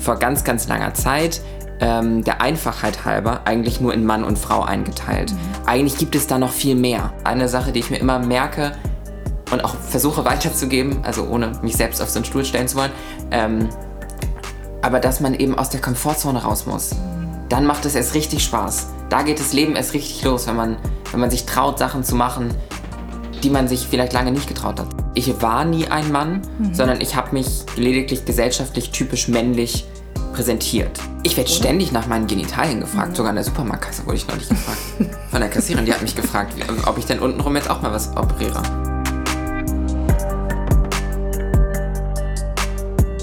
vor ganz, ganz langer Zeit ähm, der Einfachheit halber eigentlich nur in Mann und Frau eingeteilt. Mhm. Eigentlich gibt es da noch viel mehr. Eine Sache, die ich mir immer merke und auch versuche weiterzugeben, also ohne mich selbst auf so einen Stuhl stellen zu wollen, ähm, aber dass man eben aus der Komfortzone raus muss. Dann macht es erst richtig Spaß. Da geht das Leben erst richtig los, wenn man, wenn man sich traut, Sachen zu machen, die man sich vielleicht lange nicht getraut hat. Ich war nie ein Mann, mhm. sondern ich habe mich lediglich gesellschaftlich typisch männlich präsentiert. Ich werde ständig nach meinen Genitalien gefragt, mhm. sogar in der Supermarktkasse wurde ich neulich gefragt. Von der Kassiererin, die hat mich gefragt, ob ich denn untenrum jetzt auch mal was operiere.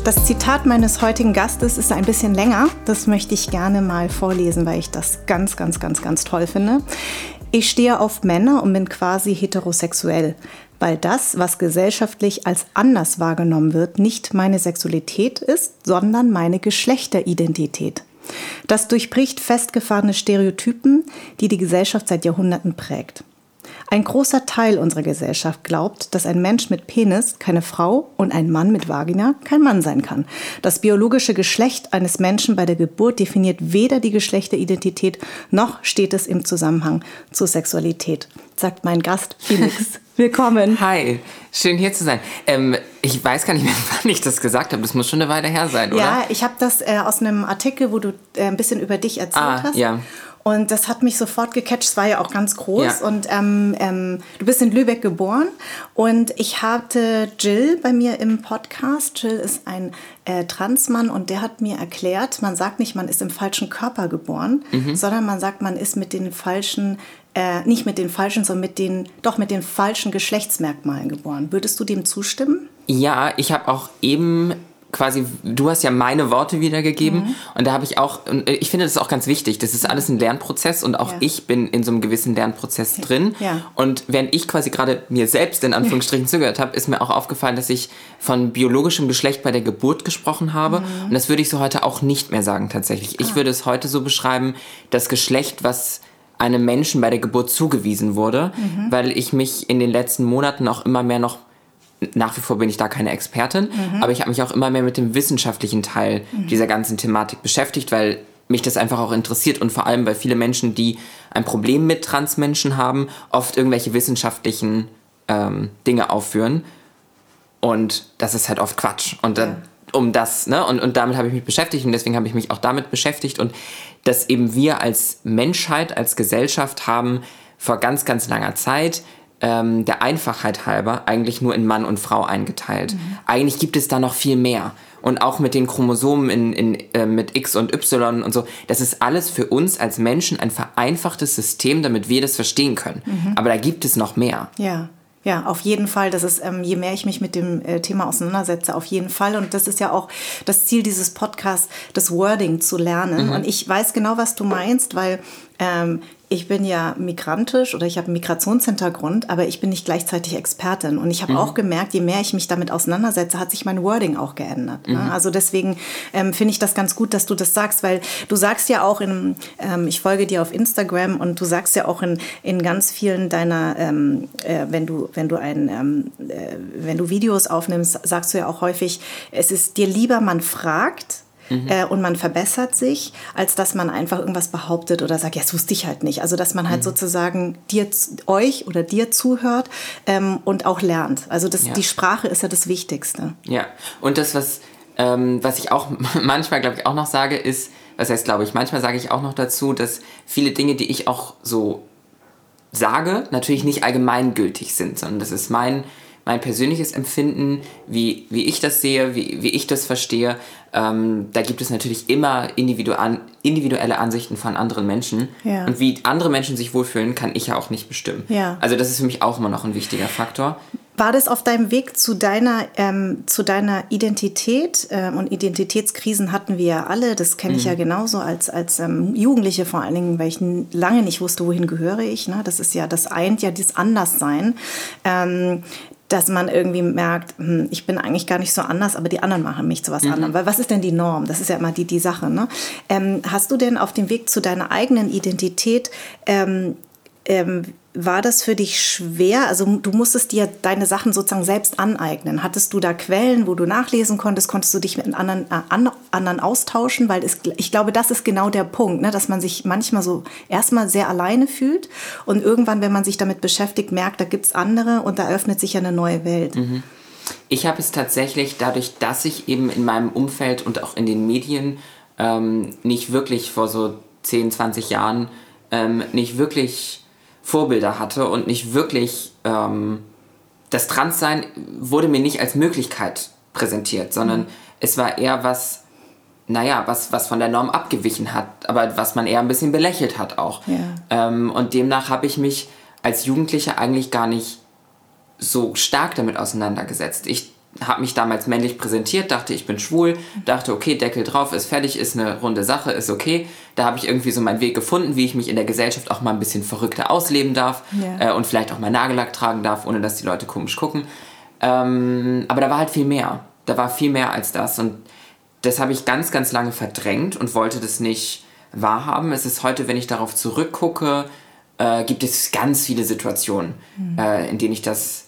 Das Zitat meines heutigen Gastes ist ein bisschen länger. Das möchte ich gerne mal vorlesen, weil ich das ganz, ganz, ganz, ganz toll finde. Ich stehe auf Männer und bin quasi heterosexuell weil das, was gesellschaftlich als anders wahrgenommen wird, nicht meine Sexualität ist, sondern meine Geschlechteridentität. Das durchbricht festgefahrene Stereotypen, die die Gesellschaft seit Jahrhunderten prägt. Ein großer Teil unserer Gesellschaft glaubt, dass ein Mensch mit Penis keine Frau und ein Mann mit Vagina kein Mann sein kann. Das biologische Geschlecht eines Menschen bei der Geburt definiert weder die Geschlechteridentität noch steht es im Zusammenhang zur Sexualität, sagt mein Gast Felix. Willkommen. Hi, schön hier zu sein. Ähm, ich weiß gar nicht mehr, wann ich das gesagt habe. Das muss schon eine Weile her sein, oder? Ja, ich habe das äh, aus einem Artikel, wo du äh, ein bisschen über dich erzählt ah, hast. Ja. Und das hat mich sofort gecatcht. Es war ja auch ganz groß. Ja. Und ähm, ähm, du bist in Lübeck geboren. Und ich hatte Jill bei mir im Podcast. Jill ist ein äh, Transmann und der hat mir erklärt, man sagt nicht, man ist im falschen Körper geboren, mhm. sondern man sagt, man ist mit den falschen äh, nicht mit den falschen, sondern mit den, doch mit den falschen Geschlechtsmerkmalen geboren. Würdest du dem zustimmen? Ja, ich habe auch eben quasi, du hast ja meine Worte wiedergegeben mhm. und da habe ich auch, und ich finde das auch ganz wichtig, das ist alles ein Lernprozess und auch ja. ich bin in so einem gewissen Lernprozess drin ja. und während ich quasi gerade mir selbst in Anführungsstrichen zugehört habe, ist mir auch aufgefallen, dass ich von biologischem Geschlecht bei der Geburt gesprochen habe mhm. und das würde ich so heute auch nicht mehr sagen tatsächlich. Ich ah. würde es heute so beschreiben, das Geschlecht, was einem Menschen bei der Geburt zugewiesen wurde, mhm. weil ich mich in den letzten Monaten auch immer mehr noch nach wie vor bin ich da keine Expertin, mhm. aber ich habe mich auch immer mehr mit dem wissenschaftlichen Teil mhm. dieser ganzen Thematik beschäftigt, weil mich das einfach auch interessiert und vor allem, weil viele Menschen, die ein Problem mit Transmenschen haben, oft irgendwelche wissenschaftlichen ähm, Dinge aufführen und das ist halt oft Quatsch und dann, ja. um das, ne, und, und damit habe ich mich beschäftigt und deswegen habe ich mich auch damit beschäftigt und dass eben wir als Menschheit, als Gesellschaft haben vor ganz, ganz langer Zeit ähm, der Einfachheit halber eigentlich nur in Mann und Frau eingeteilt. Mhm. Eigentlich gibt es da noch viel mehr. Und auch mit den Chromosomen in, in, äh, mit X und Y und so. Das ist alles für uns als Menschen ein vereinfachtes System, damit wir das verstehen können. Mhm. Aber da gibt es noch mehr. Ja. Ja, auf jeden Fall. Das ist, ähm, je mehr ich mich mit dem äh, Thema auseinandersetze, auf jeden Fall. Und das ist ja auch das Ziel dieses Podcasts, das Wording zu lernen. Mhm. Und ich weiß genau, was du meinst, weil ähm, ich bin ja migrantisch oder ich habe einen Migrationshintergrund, aber ich bin nicht gleichzeitig Expertin. Und ich habe mhm. auch gemerkt, je mehr ich mich damit auseinandersetze, hat sich mein Wording auch geändert. Ne? Mhm. Also deswegen ähm, finde ich das ganz gut, dass du das sagst, weil du sagst ja auch in, ähm, ich folge dir auf Instagram und du sagst ja auch in, in ganz vielen deiner, ähm, äh, wenn du, wenn du ein, ähm, äh, wenn du Videos aufnimmst, sagst du ja auch häufig, es ist dir lieber, man fragt, Mhm. Äh, und man verbessert sich, als dass man einfach irgendwas behauptet oder sagt, ja, das wusste ich halt nicht. Also dass man halt mhm. sozusagen dir, euch oder dir zuhört ähm, und auch lernt. Also das, ja. die Sprache ist ja das Wichtigste. Ja, und das, was, ähm, was ich auch manchmal, glaube ich, auch noch sage, ist, was heißt, glaube ich, manchmal sage ich auch noch dazu, dass viele Dinge, die ich auch so sage, natürlich nicht allgemeingültig sind, sondern das ist mein mein persönliches Empfinden, wie, wie ich das sehe, wie, wie ich das verstehe. Ähm, da gibt es natürlich immer individuelle Ansichten von anderen Menschen. Ja. Und wie andere Menschen sich wohlfühlen, kann ich ja auch nicht bestimmen. Ja. Also das ist für mich auch immer noch ein wichtiger Faktor. War das auf deinem Weg zu deiner, ähm, zu deiner Identität? Ähm, und Identitätskrisen hatten wir ja alle. Das kenne ich mhm. ja genauso als, als ähm, Jugendliche vor allen Dingen, weil ich lange nicht wusste, wohin gehöre ich. Ne? Das ist ja, das eint ja dieses Anderssein. Dass man irgendwie merkt, hm, ich bin eigentlich gar nicht so anders, aber die anderen machen mich zu was mhm. anderem. Weil was ist denn die Norm? Das ist ja immer die, die Sache. Ne? Ähm, hast du denn auf dem Weg zu deiner eigenen Identität ähm, ähm, war das für dich schwer? Also du musstest dir deine Sachen sozusagen selbst aneignen. Hattest du da Quellen, wo du nachlesen konntest? Konntest du dich mit anderen, äh, an, anderen austauschen? Weil es, ich glaube, das ist genau der Punkt, ne? dass man sich manchmal so erstmal sehr alleine fühlt und irgendwann, wenn man sich damit beschäftigt, merkt, da gibt es andere und da öffnet sich ja eine neue Welt. Mhm. Ich habe es tatsächlich dadurch, dass ich eben in meinem Umfeld und auch in den Medien ähm, nicht wirklich vor so 10, 20 Jahren ähm, nicht wirklich Vorbilder hatte und nicht wirklich ähm, das Transsein wurde mir nicht als Möglichkeit präsentiert, sondern mhm. es war eher was, naja, was, was von der Norm abgewichen hat, aber was man eher ein bisschen belächelt hat auch. Ja. Ähm, und demnach habe ich mich als Jugendlicher eigentlich gar nicht so stark damit auseinandergesetzt. Ich habe mich damals männlich präsentiert, dachte, ich bin schwul, dachte, okay, Deckel drauf, ist fertig, ist eine runde Sache, ist okay. Da habe ich irgendwie so meinen Weg gefunden, wie ich mich in der Gesellschaft auch mal ein bisschen verrückter ausleben darf ja. äh, und vielleicht auch mal Nagellack tragen darf, ohne dass die Leute komisch gucken. Ähm, aber da war halt viel mehr. Da war viel mehr als das und das habe ich ganz, ganz lange verdrängt und wollte das nicht wahrhaben. Es ist heute, wenn ich darauf zurückgucke, äh, gibt es ganz viele Situationen, mhm. äh, in denen ich das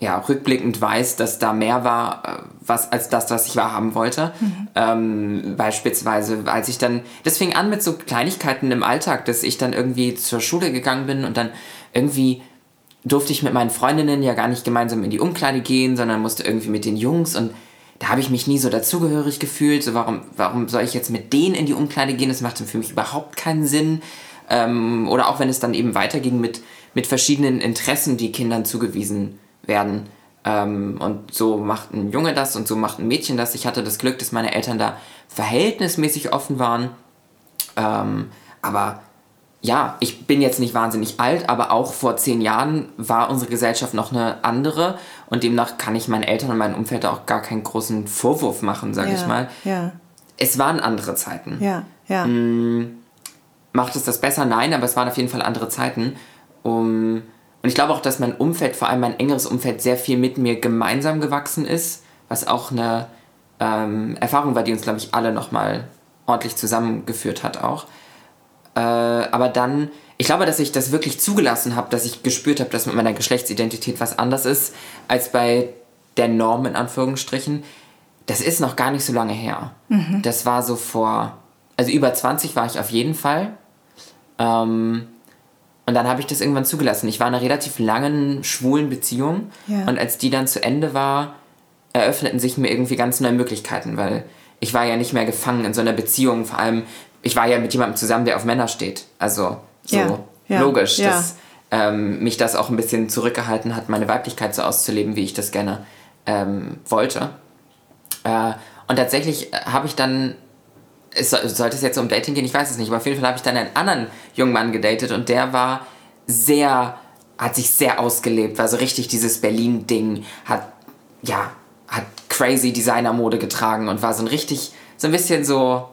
ja, rückblickend weiß, dass da mehr war, äh, was, als das, was ich wahrhaben wollte. Mhm. Ähm, beispielsweise, als ich dann, das fing an mit so Kleinigkeiten im Alltag, dass ich dann irgendwie zur Schule gegangen bin und dann irgendwie durfte ich mit meinen Freundinnen ja gar nicht gemeinsam in die Umkleide gehen, sondern musste irgendwie mit den Jungs und da habe ich mich nie so dazugehörig gefühlt. So, warum, warum soll ich jetzt mit denen in die Umkleide gehen? Das macht für mich überhaupt keinen Sinn. Ähm, oder auch wenn es dann eben weiterging mit, mit verschiedenen Interessen, die Kindern zugewiesen werden. Ähm, und so macht ein Junge das und so macht ein Mädchen das. Ich hatte das Glück, dass meine Eltern da verhältnismäßig offen waren. Ähm, aber ja, ich bin jetzt nicht wahnsinnig alt, aber auch vor zehn Jahren war unsere Gesellschaft noch eine andere und demnach kann ich meinen Eltern und meinem Umfeld auch gar keinen großen Vorwurf machen, sage ja, ich mal. Ja. Es waren andere Zeiten. Ja, ja. Hm, macht es das besser? Nein, aber es waren auf jeden Fall andere Zeiten. Um, und ich glaube auch, dass mein Umfeld, vor allem mein engeres Umfeld, sehr viel mit mir gemeinsam gewachsen ist, was auch eine ähm, Erfahrung war, die uns, glaube ich, alle nochmal ordentlich zusammengeführt hat auch. Äh, aber dann, ich glaube, dass ich das wirklich zugelassen habe, dass ich gespürt habe, dass mit meiner Geschlechtsidentität was anders ist als bei der Norm in Anführungsstrichen. Das ist noch gar nicht so lange her. Mhm. Das war so vor, also über 20 war ich auf jeden Fall. Ähm, und dann habe ich das irgendwann zugelassen. Ich war in einer relativ langen schwulen Beziehung. Ja. Und als die dann zu Ende war, eröffneten sich mir irgendwie ganz neue Möglichkeiten, weil ich war ja nicht mehr gefangen in so einer Beziehung. Vor allem, ich war ja mit jemandem zusammen, der auf Männer steht. Also so ja. Ja. logisch, dass ähm, mich das auch ein bisschen zurückgehalten hat, meine Weiblichkeit so auszuleben, wie ich das gerne ähm, wollte. Äh, und tatsächlich habe ich dann es sollte es jetzt um Dating gehen, ich weiß es nicht, aber auf jeden Fall habe ich dann einen anderen jungen Mann gedatet und der war sehr, hat sich sehr ausgelebt, war so richtig dieses Berlin-Ding, hat, ja, hat crazy Designermode getragen und war so ein richtig, so ein bisschen so,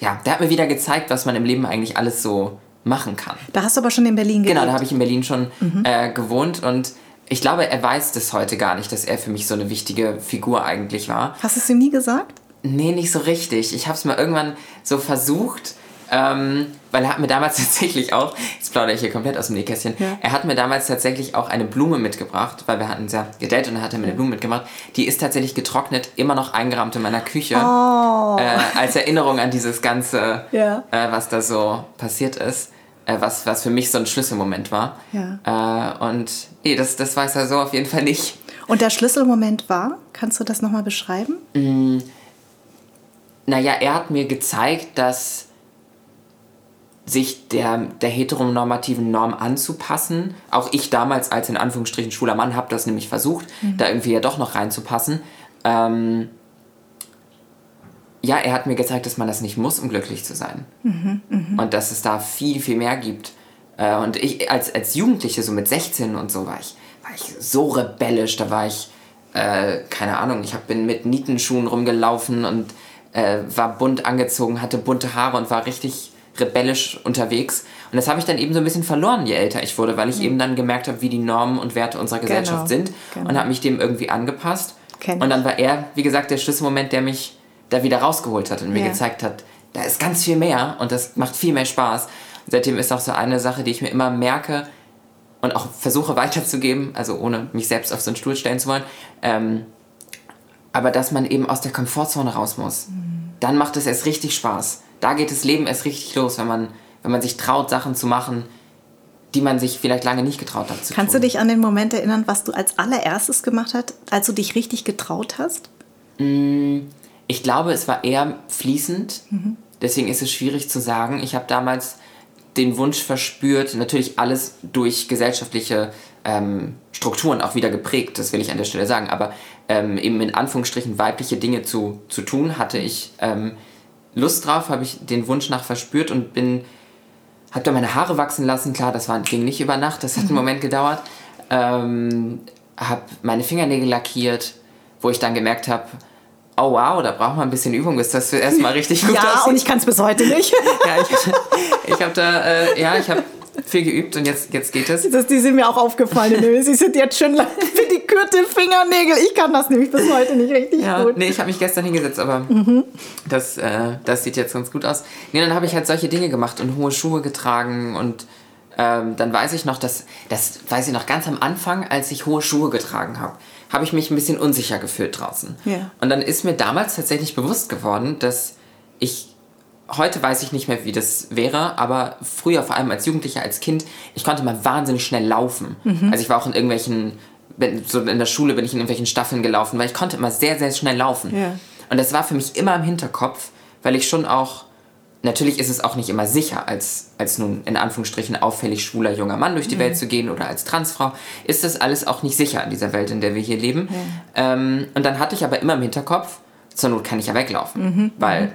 ja, der hat mir wieder gezeigt, was man im Leben eigentlich alles so machen kann. Da hast du aber schon in Berlin gelebt. Genau, da habe ich in Berlin schon mhm. äh, gewohnt und ich glaube, er weiß das heute gar nicht, dass er für mich so eine wichtige Figur eigentlich war. Hast du es ihm nie gesagt? Nee, nicht so richtig. Ich habe es mal irgendwann so versucht, ähm, weil er hat mir damals tatsächlich auch, jetzt plaudere ich hier komplett aus dem Nähkästchen, ja. er hat mir damals tatsächlich auch eine Blume mitgebracht, weil wir hatten sehr gedatet und er hat mir eine Blume mitgebracht. Die ist tatsächlich getrocknet, immer noch eingerahmt in meiner Küche, oh. äh, als Erinnerung an dieses Ganze, ja. äh, was da so passiert ist. Äh, was, was für mich so ein Schlüsselmoment war. Ja. Äh, und nee, das, das weiß er so auf jeden Fall nicht. Und der Schlüsselmoment war? Kannst du das nochmal beschreiben? Mm naja, er hat mir gezeigt, dass sich der, der heteronormativen Norm anzupassen. Auch ich damals als in Anführungsstrichen schwuler Mann habe das nämlich versucht, mhm. da irgendwie ja doch noch reinzupassen. Ähm, ja, er hat mir gezeigt, dass man das nicht muss, um glücklich zu sein. Mhm, mh. Und dass es da viel, viel mehr gibt. Äh, und ich als, als Jugendliche, so mit 16 und so, war ich, war ich so rebellisch, da war ich, äh, keine Ahnung, ich hab, bin mit Nietenschuhen rumgelaufen und äh, war bunt angezogen, hatte bunte Haare und war richtig rebellisch unterwegs. Und das habe ich dann eben so ein bisschen verloren, je älter ich wurde, weil ich mhm. eben dann gemerkt habe, wie die Normen und Werte unserer genau, Gesellschaft genau. sind genau. und habe mich dem irgendwie angepasst. Kenn und dann war er, wie gesagt, der Schlüsselmoment, der mich da wieder rausgeholt hat und mir ja. gezeigt hat, da ist ganz viel mehr und das macht viel mehr Spaß. Und seitdem ist auch so eine Sache, die ich mir immer merke und auch versuche weiterzugeben, also ohne mich selbst auf so einen Stuhl stellen zu wollen, ähm, aber dass man eben aus der Komfortzone raus muss. Mhm. Dann macht es erst richtig Spaß. Da geht das Leben erst richtig los, wenn man, wenn man sich traut, Sachen zu machen, die man sich vielleicht lange nicht getraut hat zu Kannst tun. du dich an den Moment erinnern, was du als allererstes gemacht hast, als du dich richtig getraut hast? Mm, ich glaube, es war eher fließend. Mhm. Deswegen ist es schwierig zu sagen. Ich habe damals den Wunsch verspürt, natürlich alles durch gesellschaftliche ähm, Strukturen auch wieder geprägt, das will ich an der Stelle sagen, aber ähm, eben in Anführungsstrichen weibliche Dinge zu, zu tun, hatte ich ähm, Lust drauf, habe ich den Wunsch nach verspürt und bin, habe da meine Haare wachsen lassen, klar, das war, ging nicht über Nacht, das hat einen mhm. Moment gedauert, ähm, habe meine Fingernägel lackiert, wo ich dann gemerkt habe, oh wow, da braucht man ein bisschen Übung, bis das erstmal richtig gut ja, aussieht. Und ich kann es bis heute nicht. ja, ich, ich habe da, äh, ja, ich habe viel geübt und jetzt, jetzt geht es. Das, die sind mir auch aufgefallen. Sie sind jetzt schon für die kürte Fingernägel. Ich kann das nämlich bis heute nicht richtig ja, gut. Nee, ich habe mich gestern hingesetzt, aber mhm. das, äh, das sieht jetzt ganz gut aus. Nee, dann habe ich halt solche Dinge gemacht und hohe Schuhe getragen und ähm, dann weiß ich noch, dass, das weiß ich noch ganz am Anfang, als ich hohe Schuhe getragen habe habe ich mich ein bisschen unsicher gefühlt draußen. Ja. Und dann ist mir damals tatsächlich bewusst geworden, dass ich heute weiß ich nicht mehr, wie das wäre, aber früher, vor allem als Jugendlicher, als Kind, ich konnte mal wahnsinnig schnell laufen. Mhm. Also ich war auch in irgendwelchen, so in der Schule bin ich in irgendwelchen Staffeln gelaufen, weil ich konnte immer sehr, sehr schnell laufen. Ja. Und das war für mich immer im Hinterkopf, weil ich schon auch Natürlich ist es auch nicht immer sicher, als, als nun in Anführungsstrichen auffällig schwuler junger Mann durch die mhm. Welt zu gehen oder als Transfrau. Ist das alles auch nicht sicher in dieser Welt, in der wir hier leben. Ja. Ähm, und dann hatte ich aber immer im Hinterkopf, zur Not kann ich ja weglaufen. Mhm. Weil mhm.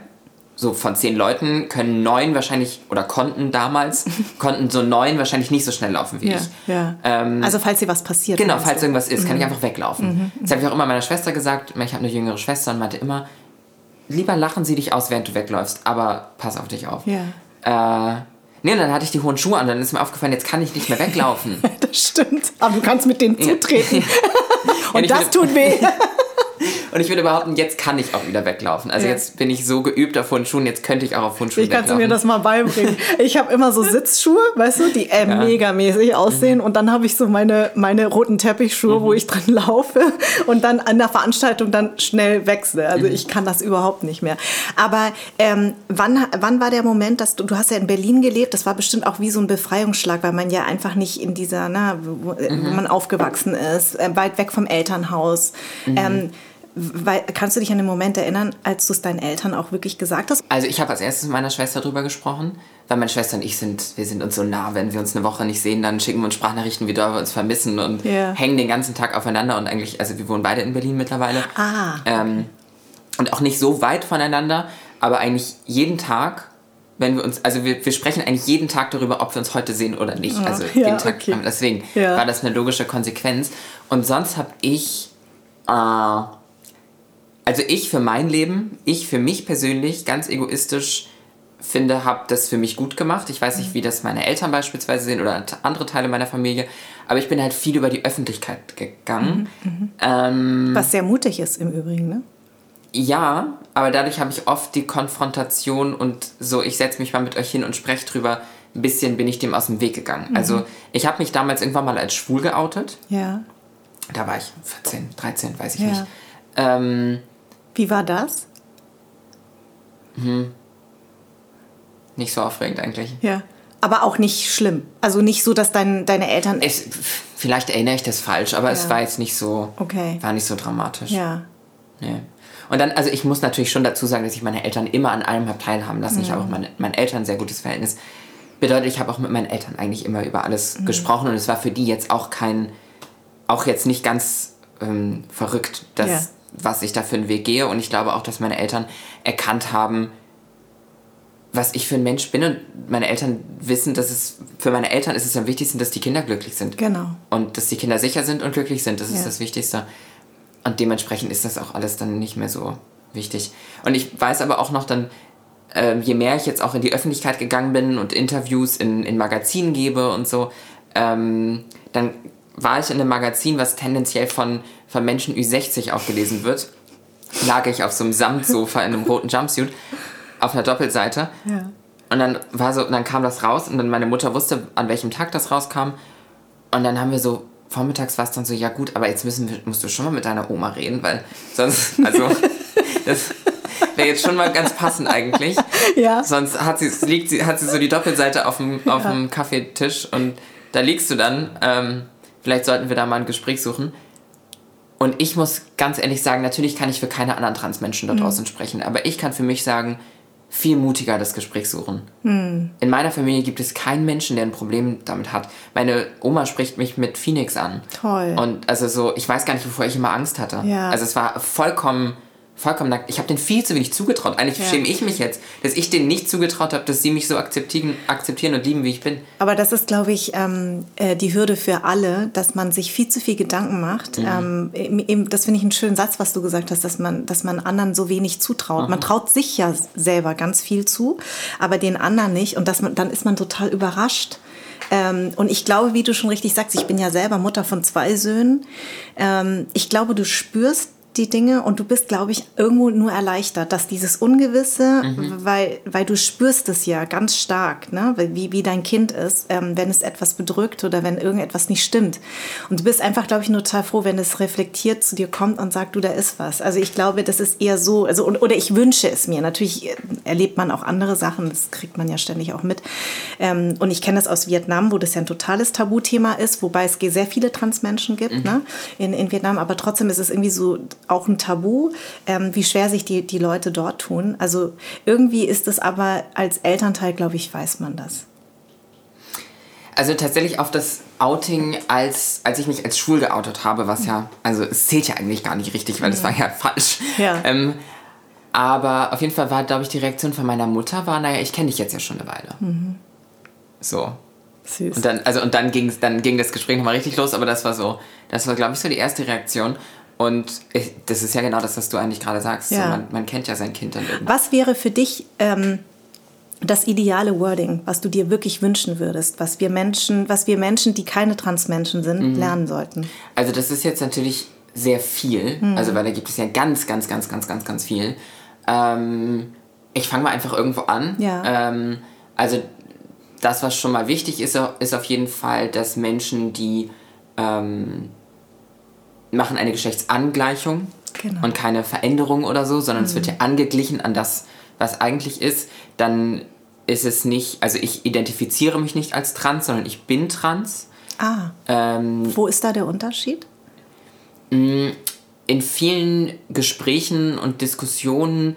So von zehn Leuten können neun wahrscheinlich, oder konnten damals, konnten so neun wahrscheinlich nicht so schnell laufen wie ja, ich. Ja. Ähm, also falls hier was passiert. Genau, falls irgendwas ist, kann ich mhm. einfach weglaufen. Mhm. Das habe ich auch immer meiner Schwester gesagt. Ich habe eine jüngere Schwester und meinte immer, lieber lachen sie dich aus, während du wegläufst, aber pass auf dich auf. Ja. Äh, nee, und dann hatte ich die hohen Schuhe an, dann ist mir aufgefallen, jetzt kann ich nicht mehr weglaufen. das stimmt, aber du kannst mit denen zutreten. und das tut weh. Und ich würde behaupten, jetzt kann ich auch wieder weglaufen. Also ja. jetzt bin ich so geübt auf Hundschuhen, jetzt könnte ich auch auf Hundschuhen ich weglaufen. Ich kann mir das mal beibringen. Ich habe immer so Sitzschuhe, weißt du, die äh, ja. megamäßig aussehen. Mhm. Und dann habe ich so meine, meine roten Teppichschuhe, mhm. wo ich drin laufe und dann an der Veranstaltung dann schnell wechsle. Also mhm. ich kann das überhaupt nicht mehr. Aber ähm, wann, wann war der Moment, dass du, du hast ja in Berlin gelebt, das war bestimmt auch wie so ein Befreiungsschlag, weil man ja einfach nicht in dieser, na, wo, wo mhm. man aufgewachsen ist, äh, weit weg vom Elternhaus. Mhm. Ähm, weil, kannst du dich an den Moment erinnern, als du es deinen Eltern auch wirklich gesagt hast? Also ich habe als erstes mit meiner Schwester darüber gesprochen, weil meine Schwester und ich sind, wir sind uns so nah, wenn wir uns eine Woche nicht sehen, dann schicken wir uns Sprachnachrichten, wie doll wir uns vermissen und yeah. hängen den ganzen Tag aufeinander und eigentlich, also wir wohnen beide in Berlin mittlerweile. Ah. Ähm, und auch nicht so weit voneinander, aber eigentlich jeden Tag wenn wir uns, also wir, wir sprechen eigentlich jeden Tag darüber, ob wir uns heute sehen oder nicht. Also ja, jeden Tag. Okay. Deswegen ja. war das eine logische Konsequenz. Und sonst habe ich äh, also ich für mein Leben, ich für mich persönlich, ganz egoistisch finde, habe das für mich gut gemacht. Ich weiß nicht, wie das meine Eltern beispielsweise sehen oder andere Teile meiner Familie, aber ich bin halt viel über die Öffentlichkeit gegangen. Mhm, mhm. ähm, Was sehr mutig ist im Übrigen, ne? Ja, aber dadurch habe ich oft die Konfrontation und so, ich setze mich mal mit euch hin und spreche drüber, ein bisschen bin ich dem aus dem Weg gegangen. Mhm. Also ich habe mich damals irgendwann mal als schwul geoutet. Ja. Da war ich 14, 13, weiß ich ja. nicht. Ähm, wie war das? Hm. Nicht so aufregend eigentlich. Ja. Aber auch nicht schlimm. Also nicht so, dass dein, deine Eltern. Es, vielleicht erinnere ich das falsch, aber ja. es war jetzt nicht so. Okay. War nicht so dramatisch. Ja. Nee. Und dann, also ich muss natürlich schon dazu sagen, dass ich meine Eltern immer an allem habe teilhaben lassen. Mhm. Ich habe auch meine, meinen Eltern ein sehr gutes Verhältnis. Bedeutet, ich habe auch mit meinen Eltern eigentlich immer über alles mhm. gesprochen und es war für die jetzt auch kein, auch jetzt nicht ganz ähm, verrückt, dass, ja was ich da für einen Weg gehe. Und ich glaube auch, dass meine Eltern erkannt haben, was ich für ein Mensch bin und meine Eltern wissen, dass es für meine Eltern ist es am wichtigsten, dass die Kinder glücklich sind. Genau. Und dass die Kinder sicher sind und glücklich sind, das ja. ist das Wichtigste. Und dementsprechend ist das auch alles dann nicht mehr so wichtig. Und ich weiß aber auch noch dann, äh, je mehr ich jetzt auch in die Öffentlichkeit gegangen bin und Interviews in, in Magazinen gebe und so, ähm, dann war ich in einem Magazin, was tendenziell von, von Menschen Ü60 auch gelesen wird. Lag ich auf so einem Samtsofa in einem roten Jumpsuit auf einer Doppelseite. Ja. Und dann war so, dann kam das raus und dann meine Mutter wusste, an welchem Tag das rauskam. Und dann haben wir so, vormittags war es dann so, ja gut, aber jetzt müssen wir, musst du schon mal mit deiner Oma reden, weil sonst, also, das wäre jetzt schon mal ganz passend eigentlich. Ja. Sonst hat sie, liegt sie, hat sie so die Doppelseite auf dem, auf ja. dem Kaffeetisch und da liegst du dann. Ähm, vielleicht sollten wir da mal ein Gespräch suchen. Und ich muss ganz ehrlich sagen, natürlich kann ich für keine anderen Transmenschen da mhm. draußen mhm. sprechen, aber ich kann für mich sagen, viel mutiger das Gespräch suchen. Hm. In meiner Familie gibt es keinen Menschen, der ein Problem damit hat. Meine Oma spricht mich mit Phoenix an. Toll. Und also so, ich weiß gar nicht, wovor ich immer Angst hatte. Ja. Also es war vollkommen vollkommen nackt. Ich habe denen viel zu wenig zugetraut. Eigentlich ja. schäme ich mich jetzt, dass ich denen nicht zugetraut habe, dass sie mich so akzeptieren, akzeptieren und lieben, wie ich bin. Aber das ist, glaube ich, ähm, äh, die Hürde für alle, dass man sich viel zu viel Gedanken macht. Mhm. Ähm, das finde ich einen schönen Satz, was du gesagt hast, dass man, dass man anderen so wenig zutraut. Mhm. Man traut sich ja selber ganz viel zu, aber den anderen nicht. Und das, dann ist man total überrascht. Ähm, und ich glaube, wie du schon richtig sagst, ich bin ja selber Mutter von zwei Söhnen. Ähm, ich glaube, du spürst die Dinge und du bist, glaube ich, irgendwo nur erleichtert, dass dieses Ungewisse, mhm. weil, weil du spürst es ja ganz stark, ne? wie, wie dein Kind ist, ähm, wenn es etwas bedrückt oder wenn irgendetwas nicht stimmt. Und du bist einfach, glaube ich, nur total froh, wenn es reflektiert zu dir kommt und sagt, du, da ist was. Also ich glaube, das ist eher so, also, oder ich wünsche es mir. Natürlich erlebt man auch andere Sachen, das kriegt man ja ständig auch mit. Ähm, und ich kenne das aus Vietnam, wo das ja ein totales Tabuthema ist, wobei es sehr viele Transmenschen gibt mhm. ne? in, in Vietnam, aber trotzdem ist es irgendwie so auch ein Tabu, ähm, wie schwer sich die, die Leute dort tun. Also irgendwie ist es aber als Elternteil, glaube ich, weiß man das. Also tatsächlich auf das Outing, als, als ich mich als schwul geoutet habe, was ja, also es zählt ja eigentlich gar nicht richtig, weil das war ja falsch. Ja. Ähm, aber auf jeden Fall war, glaube ich, die Reaktion von meiner Mutter war, naja, ich kenne dich jetzt ja schon eine Weile. Mhm. So. Süß. Und dann, also, und dann, ging's, dann ging das Gespräch nochmal richtig los, aber das war so, das war, glaube ich, so die erste Reaktion. Und ich, das ist ja genau das, was du eigentlich gerade sagst. Ja. So, man, man, kennt ja sein Kind dann irgendwie. Was wäre für dich ähm, das ideale Wording, was du dir wirklich wünschen würdest, was wir Menschen, was wir Menschen, die keine Transmenschen sind, mhm. lernen sollten? Also das ist jetzt natürlich sehr viel. Mhm. Also weil da gibt es ja ganz, ganz, ganz, ganz, ganz, ganz viel. Ähm, ich fange mal einfach irgendwo an. Ja. Ähm, also das, was schon mal wichtig ist, ist auf jeden Fall, dass Menschen, die ähm, machen eine Geschlechtsangleichung genau. und keine Veränderung oder so, sondern mhm. es wird ja angeglichen an das, was eigentlich ist, dann ist es nicht, also ich identifiziere mich nicht als trans, sondern ich bin trans. Ah. Ähm, Wo ist da der Unterschied? Mm, in vielen Gesprächen und Diskussionen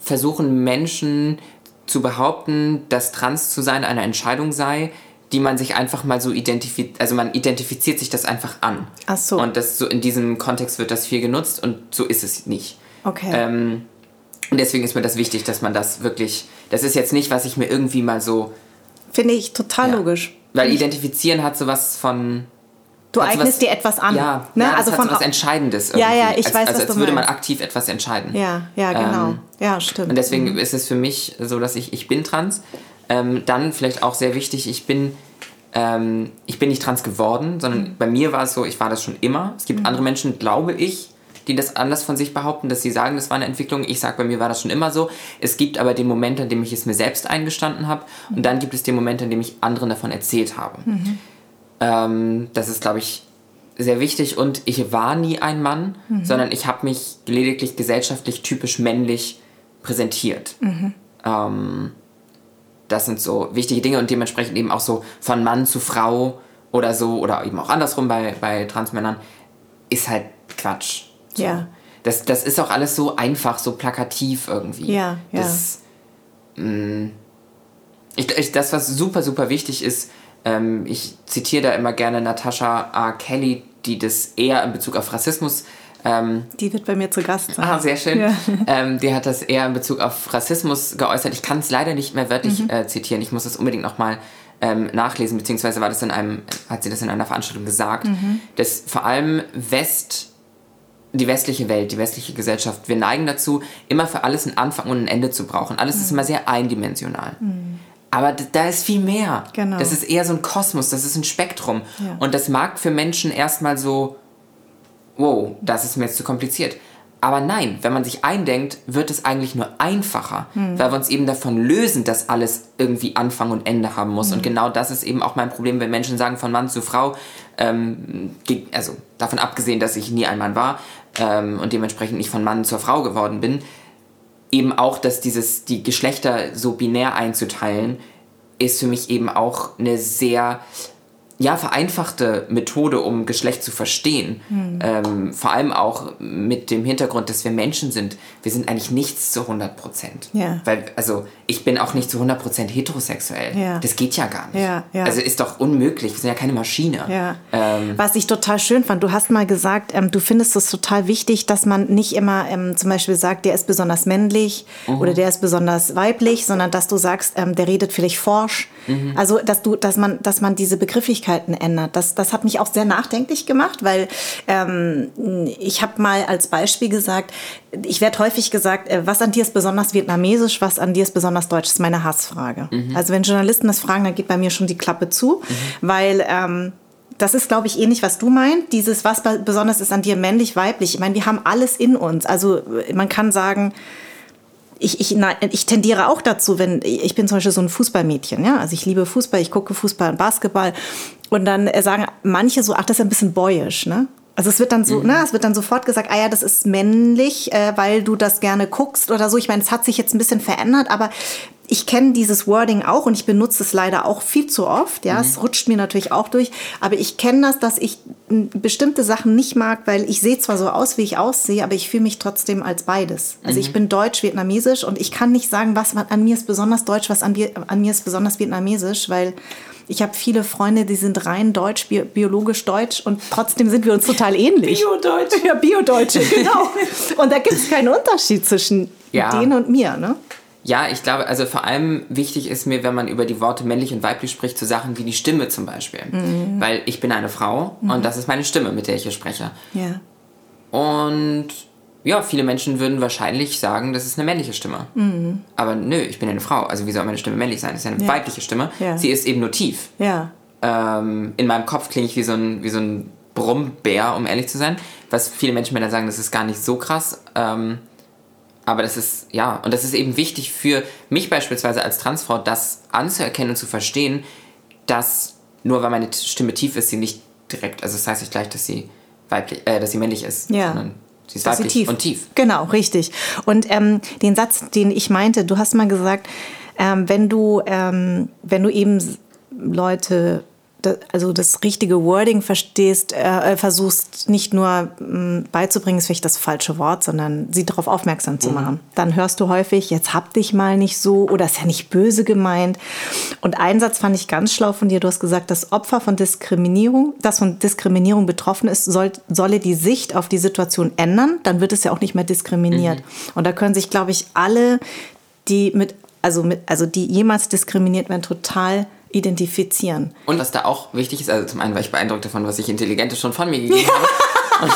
versuchen Menschen zu behaupten, dass trans zu sein eine Entscheidung sei, die man sich einfach mal so identifiziert, also man identifiziert sich das einfach an. Ach so. Und das so in diesem Kontext wird das viel genutzt und so ist es nicht. Okay. Ähm, und deswegen ist mir das wichtig, dass man das wirklich, das ist jetzt nicht, was ich mir irgendwie mal so. Finde ich total ja, logisch. Weil identifizieren hat sowas von. Du eignest sowas, dir etwas an. Ja, ne? ja also von was Entscheidendes. Irgendwie. Ja, ja, ich als, weiß, also, was als würde man aktiv etwas entscheiden. Ja, ja, genau. Ähm, ja, stimmt. Und deswegen mhm. ist es für mich so, dass ich, ich bin trans ähm, dann vielleicht auch sehr wichtig, ich bin, ähm, ich bin nicht trans geworden, sondern mhm. bei mir war es so, ich war das schon immer. Es gibt mhm. andere Menschen, glaube ich, die das anders von sich behaupten, dass sie sagen, das war eine Entwicklung. Ich sage, bei mir war das schon immer so. Es gibt aber den Moment, an dem ich es mir selbst eingestanden habe. Mhm. Und dann gibt es den Moment, an dem ich anderen davon erzählt habe. Mhm. Ähm, das ist, glaube ich, sehr wichtig. Und ich war nie ein Mann, mhm. sondern ich habe mich lediglich gesellschaftlich typisch männlich präsentiert. Mhm. Ähm, das sind so wichtige Dinge und dementsprechend eben auch so von Mann zu Frau oder so oder eben auch andersrum bei, bei Transmännern ist halt Quatsch. So. Ja. Das, das ist auch alles so einfach, so plakativ irgendwie. Ja, ja. Das, mh, mm, ich, ich, das, was super, super wichtig ist, ähm, ich zitiere da immer gerne Natasha R. Kelly, die das eher in Bezug auf Rassismus Ähm, die wird bei mir zu Gast sein. Ah, sehr schön. Ja. Ähm, die hat das eher in Bezug auf Rassismus geäußert. Ich kann es leider nicht mehr wörtlich mhm. äh, zitieren. Ich muss das unbedingt nochmal ähm, nachlesen, beziehungsweise war das in einem, hat sie das in einer Veranstaltung gesagt, mhm. dass vor allem West die westliche Welt, die westliche Gesellschaft, wir neigen dazu, immer für alles einen Anfang und ein Ende zu brauchen. Alles mhm. ist immer sehr eindimensional. Mhm. Aber da ist viel mehr. Genau. Das ist eher so ein Kosmos, das ist ein Spektrum. Ja. Und das mag für Menschen erstmal so, wow, das ist mir jetzt zu kompliziert. Aber nein, wenn man sich eindenkt, wird es eigentlich nur einfacher, hm. weil wir uns eben davon lösen, dass alles irgendwie Anfang und Ende haben muss. Hm. Und genau das ist eben auch mein Problem, wenn Menschen sagen von Mann zu Frau, ähm, also davon abgesehen, dass ich nie ein Mann war ähm, und dementsprechend nicht von Mann zur Frau geworden bin, eben auch, dass dieses, die Geschlechter so binär einzuteilen, ist für mich eben auch eine sehr ja, vereinfachte Methode, um Geschlecht zu verstehen. Hm. Ähm, vor allem auch mit dem Hintergrund, dass wir Menschen sind. Wir sind eigentlich nichts zu 100 Prozent. Ja. Weil, also, ich bin auch nicht zu 100 Prozent heterosexuell. Ja. Das geht ja gar nicht. Ja, ja. Also, ist doch unmöglich. Wir sind ja keine Maschine. Ja. Ähm, Was ich total schön fand, du hast mal gesagt, ähm, du findest es total wichtig, dass man nicht immer ähm, zum Beispiel sagt, der ist besonders männlich mhm. oder der ist besonders weiblich, sondern dass du sagst, ähm, der redet vielleicht forsch. Mhm. Also, dass du, dass man, dass man diese Begrifflichkeit Möglichkeiten ändert. Das, das hat mich auch sehr nachdenklich gemacht, weil ähm, ich habe mal als Beispiel gesagt, ich werde häufig gesagt, äh, was an dir ist besonders vietnamesisch, was an dir ist besonders deutsch, ist meine Hassfrage. Mhm. Also wenn Journalisten das fragen, dann geht bei mir schon die Klappe zu, mhm. weil... Ähm, das ist, glaube ich, ähnlich, was du meinst. Dieses, was besonders ist an dir, männlich, weiblich. Ich meine, wir haben alles in uns. Also man kann sagen, ich, ich, na, ich tendiere auch dazu, wenn ich bin zum Beispiel so ein Fußballmädchen, ja, also ich liebe Fußball, ich gucke Fußball und Basketball und dann äh, sagen manche so, ach, das ist ein bisschen boyisch, ne? Also es wird dann so, mhm. ne, es wird dann sofort gesagt, ah ja, das ist männlich, äh, weil du das gerne guckst oder so. Ich meine, es hat sich jetzt ein bisschen verändert, aber ich kenne dieses Wording auch und ich benutze es leider auch viel zu oft. Ja, mhm. es rutscht mir natürlich auch durch. Aber ich kenne das, dass ich bestimmte Sachen nicht mag, weil ich sehe zwar so aus, wie ich aussehe, aber ich fühle mich trotzdem als beides. Also mhm. ich bin deutsch-vietnamesisch und ich kann nicht sagen, was an mir ist besonders deutsch, was an mir, an mir ist besonders vietnamesisch, weil ich habe viele Freunde, die sind rein deutsch, bi biologisch deutsch und trotzdem sind wir uns total ähnlich. Bio-Deutsch. Ja, Bio-Deutsche, genau. und da gibt es keinen Unterschied zwischen ja. denen und mir, ne? Ja, ich glaube, also vor allem wichtig ist mir, wenn man über die Worte männlich und weiblich spricht, zu Sachen wie die Stimme zum Beispiel. Mhm. Weil ich bin eine Frau mhm. und das ist meine Stimme, mit der ich hier spreche. Ja. Und ja, viele Menschen würden wahrscheinlich sagen, das ist eine männliche Stimme. Mhm. Aber nö, ich bin eine Frau. Also wie soll meine Stimme männlich sein? Das ist ja eine ja. weibliche Stimme. Ja. Sie ist eben nur tief. Ja. Ähm, in meinem Kopf klinge ich wie so ein, wie so ein Brummbär, um ehrlich zu sein. Was viele Menschen mir dann sagen, das ist gar nicht so krass. Ähm, aber das ist, ja, und das ist eben wichtig für mich beispielsweise als Transfrau, das anzuerkennen und zu verstehen, dass nur weil meine Stimme tief ist, sie nicht direkt, also das heißt nicht gleich, dass sie weiblich, äh, dass sie männlich ist, ja. sondern sie ist weiblich tief. und tief. Genau, richtig. Und ähm, den Satz, den ich meinte, du hast mal gesagt, ähm, wenn du, ähm, wenn du eben Leute also das richtige Wording verstehst, äh, versuchst nicht nur mh, mm, beizubringen, ist vielleicht das falsche Wort, sondern sie darauf aufmerksam zu mhm. machen. Dann hörst du häufig, jetzt hab dich mal nicht so oder ist ja nicht böse gemeint. Und einen Satz fand ich ganz schlau von dir. Du hast gesagt, das Opfer von Diskriminierung, das von Diskriminierung betroffen ist, soll, solle die Sicht auf die Situation ändern. Dann wird es ja auch nicht mehr diskriminiert. Mhm. Und da können sich, glaube ich, alle, die mit, also mit, also die jemals diskriminiert werden, total identifizieren. Und was da auch wichtig ist, also zum einen war ich beeindruckt davon, was ich Intelligente schon von mir gegeben habe.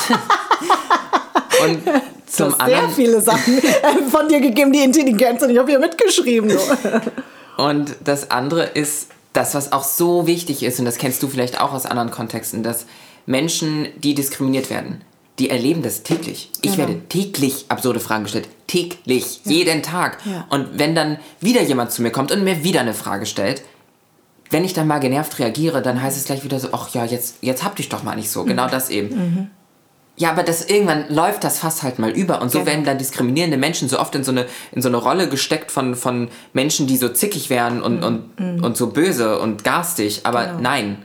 Und, und zum du hast anderen. sehr viele Sachen äh, von dir gegeben, die Intelligenz, und ich habe hier mitgeschrieben. und das andere ist das, was auch so wichtig ist, und das kennst du vielleicht auch aus anderen Kontexten, dass Menschen, die diskriminiert werden, die erleben das täglich. Ich genau. werde täglich absurde Fragen gestellt. Täglich, ja. jeden Tag. Ja. Und wenn dann wieder jemand zu mir kommt und mir wieder eine Frage stellt, wenn ich dann mal genervt reagiere, dann heißt es gleich wieder so, ach ja, jetzt, jetzt hab dich doch mal nicht so. Genau das eben. Mhm. Ja, aber das irgendwann läuft das fast halt mal über. Und so genau. werden dann diskriminierende Menschen so oft in so eine, in so eine Rolle gesteckt von, von Menschen, die so zickig wären und, mhm. und, mhm. und so böse und garstig. Aber genau. nein,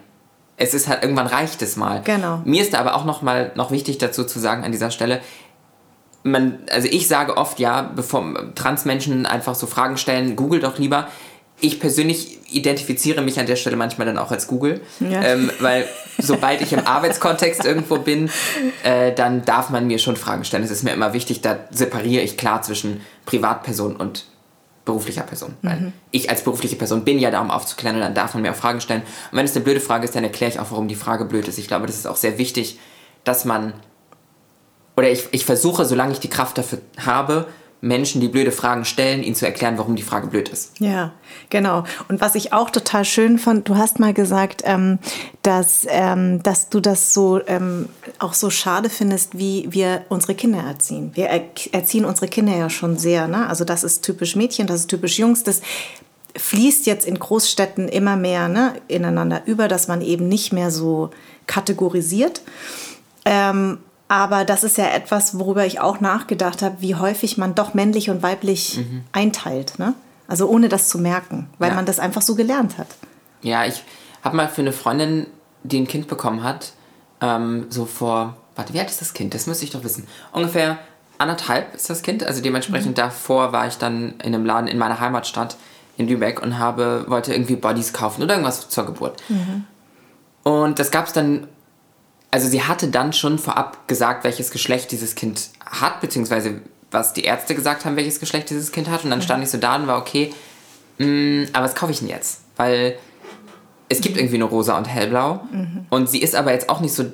es ist halt, irgendwann reicht es mal. Genau. Mir ist da aber auch noch mal noch wichtig dazu zu sagen an dieser Stelle, man, also ich sage oft, ja, bevor Transmenschen einfach so Fragen stellen, google doch lieber ich persönlich identifiziere mich an der Stelle manchmal dann auch als Google, ja. ähm, weil sobald ich im Arbeitskontext irgendwo bin, äh, dann darf man mir schon Fragen stellen. Es ist mir immer wichtig, da separiere ich klar zwischen Privatperson und beruflicher Person. Mhm. Weil ich als berufliche Person bin ja da, um aufzuklären und dann darf man mir auch Fragen stellen. Und wenn es eine blöde Frage ist, dann erkläre ich auch, warum die Frage blöd ist. Ich glaube, das ist auch sehr wichtig, dass man, oder ich, ich versuche, solange ich die Kraft dafür habe, Menschen, die blöde Fragen stellen, ihnen zu erklären, warum die Frage blöd ist. Ja, genau. Und was ich auch total schön fand, du hast mal gesagt, ähm, dass, ähm, dass du das so ähm, auch so schade findest, wie wir unsere Kinder erziehen. Wir er erziehen unsere Kinder ja schon sehr. Ne? Also das ist typisch Mädchen, das ist typisch Jungs. Das fließt jetzt in Großstädten immer mehr ne, ineinander über, dass man eben nicht mehr so kategorisiert. Ähm, aber das ist ja etwas, worüber ich auch nachgedacht habe, wie häufig man doch männlich und weiblich mhm. einteilt. Ne? Also ohne das zu merken, weil ja. man das einfach so gelernt hat. Ja, ich habe mal für eine Freundin, die ein Kind bekommen hat, ähm, so vor, warte, wie alt ist das Kind? Das müsste ich doch wissen. Ungefähr anderthalb ist das Kind. Also dementsprechend mhm. davor war ich dann in einem Laden in meiner Heimatstadt in Lübeck und habe, wollte irgendwie Bodies kaufen oder irgendwas zur Geburt. Mhm. Und das gab es dann also sie hatte dann schon vorab gesagt, welches Geschlecht dieses Kind hat, beziehungsweise was die Ärzte gesagt haben, welches Geschlecht dieses Kind hat. Und dann stand ich so da und war, okay, mh, mm, aber was kaufe ich denn jetzt? Weil es gibt irgendwie nur rosa und hellblau. Mhm. Und sie ist aber jetzt auch nicht so,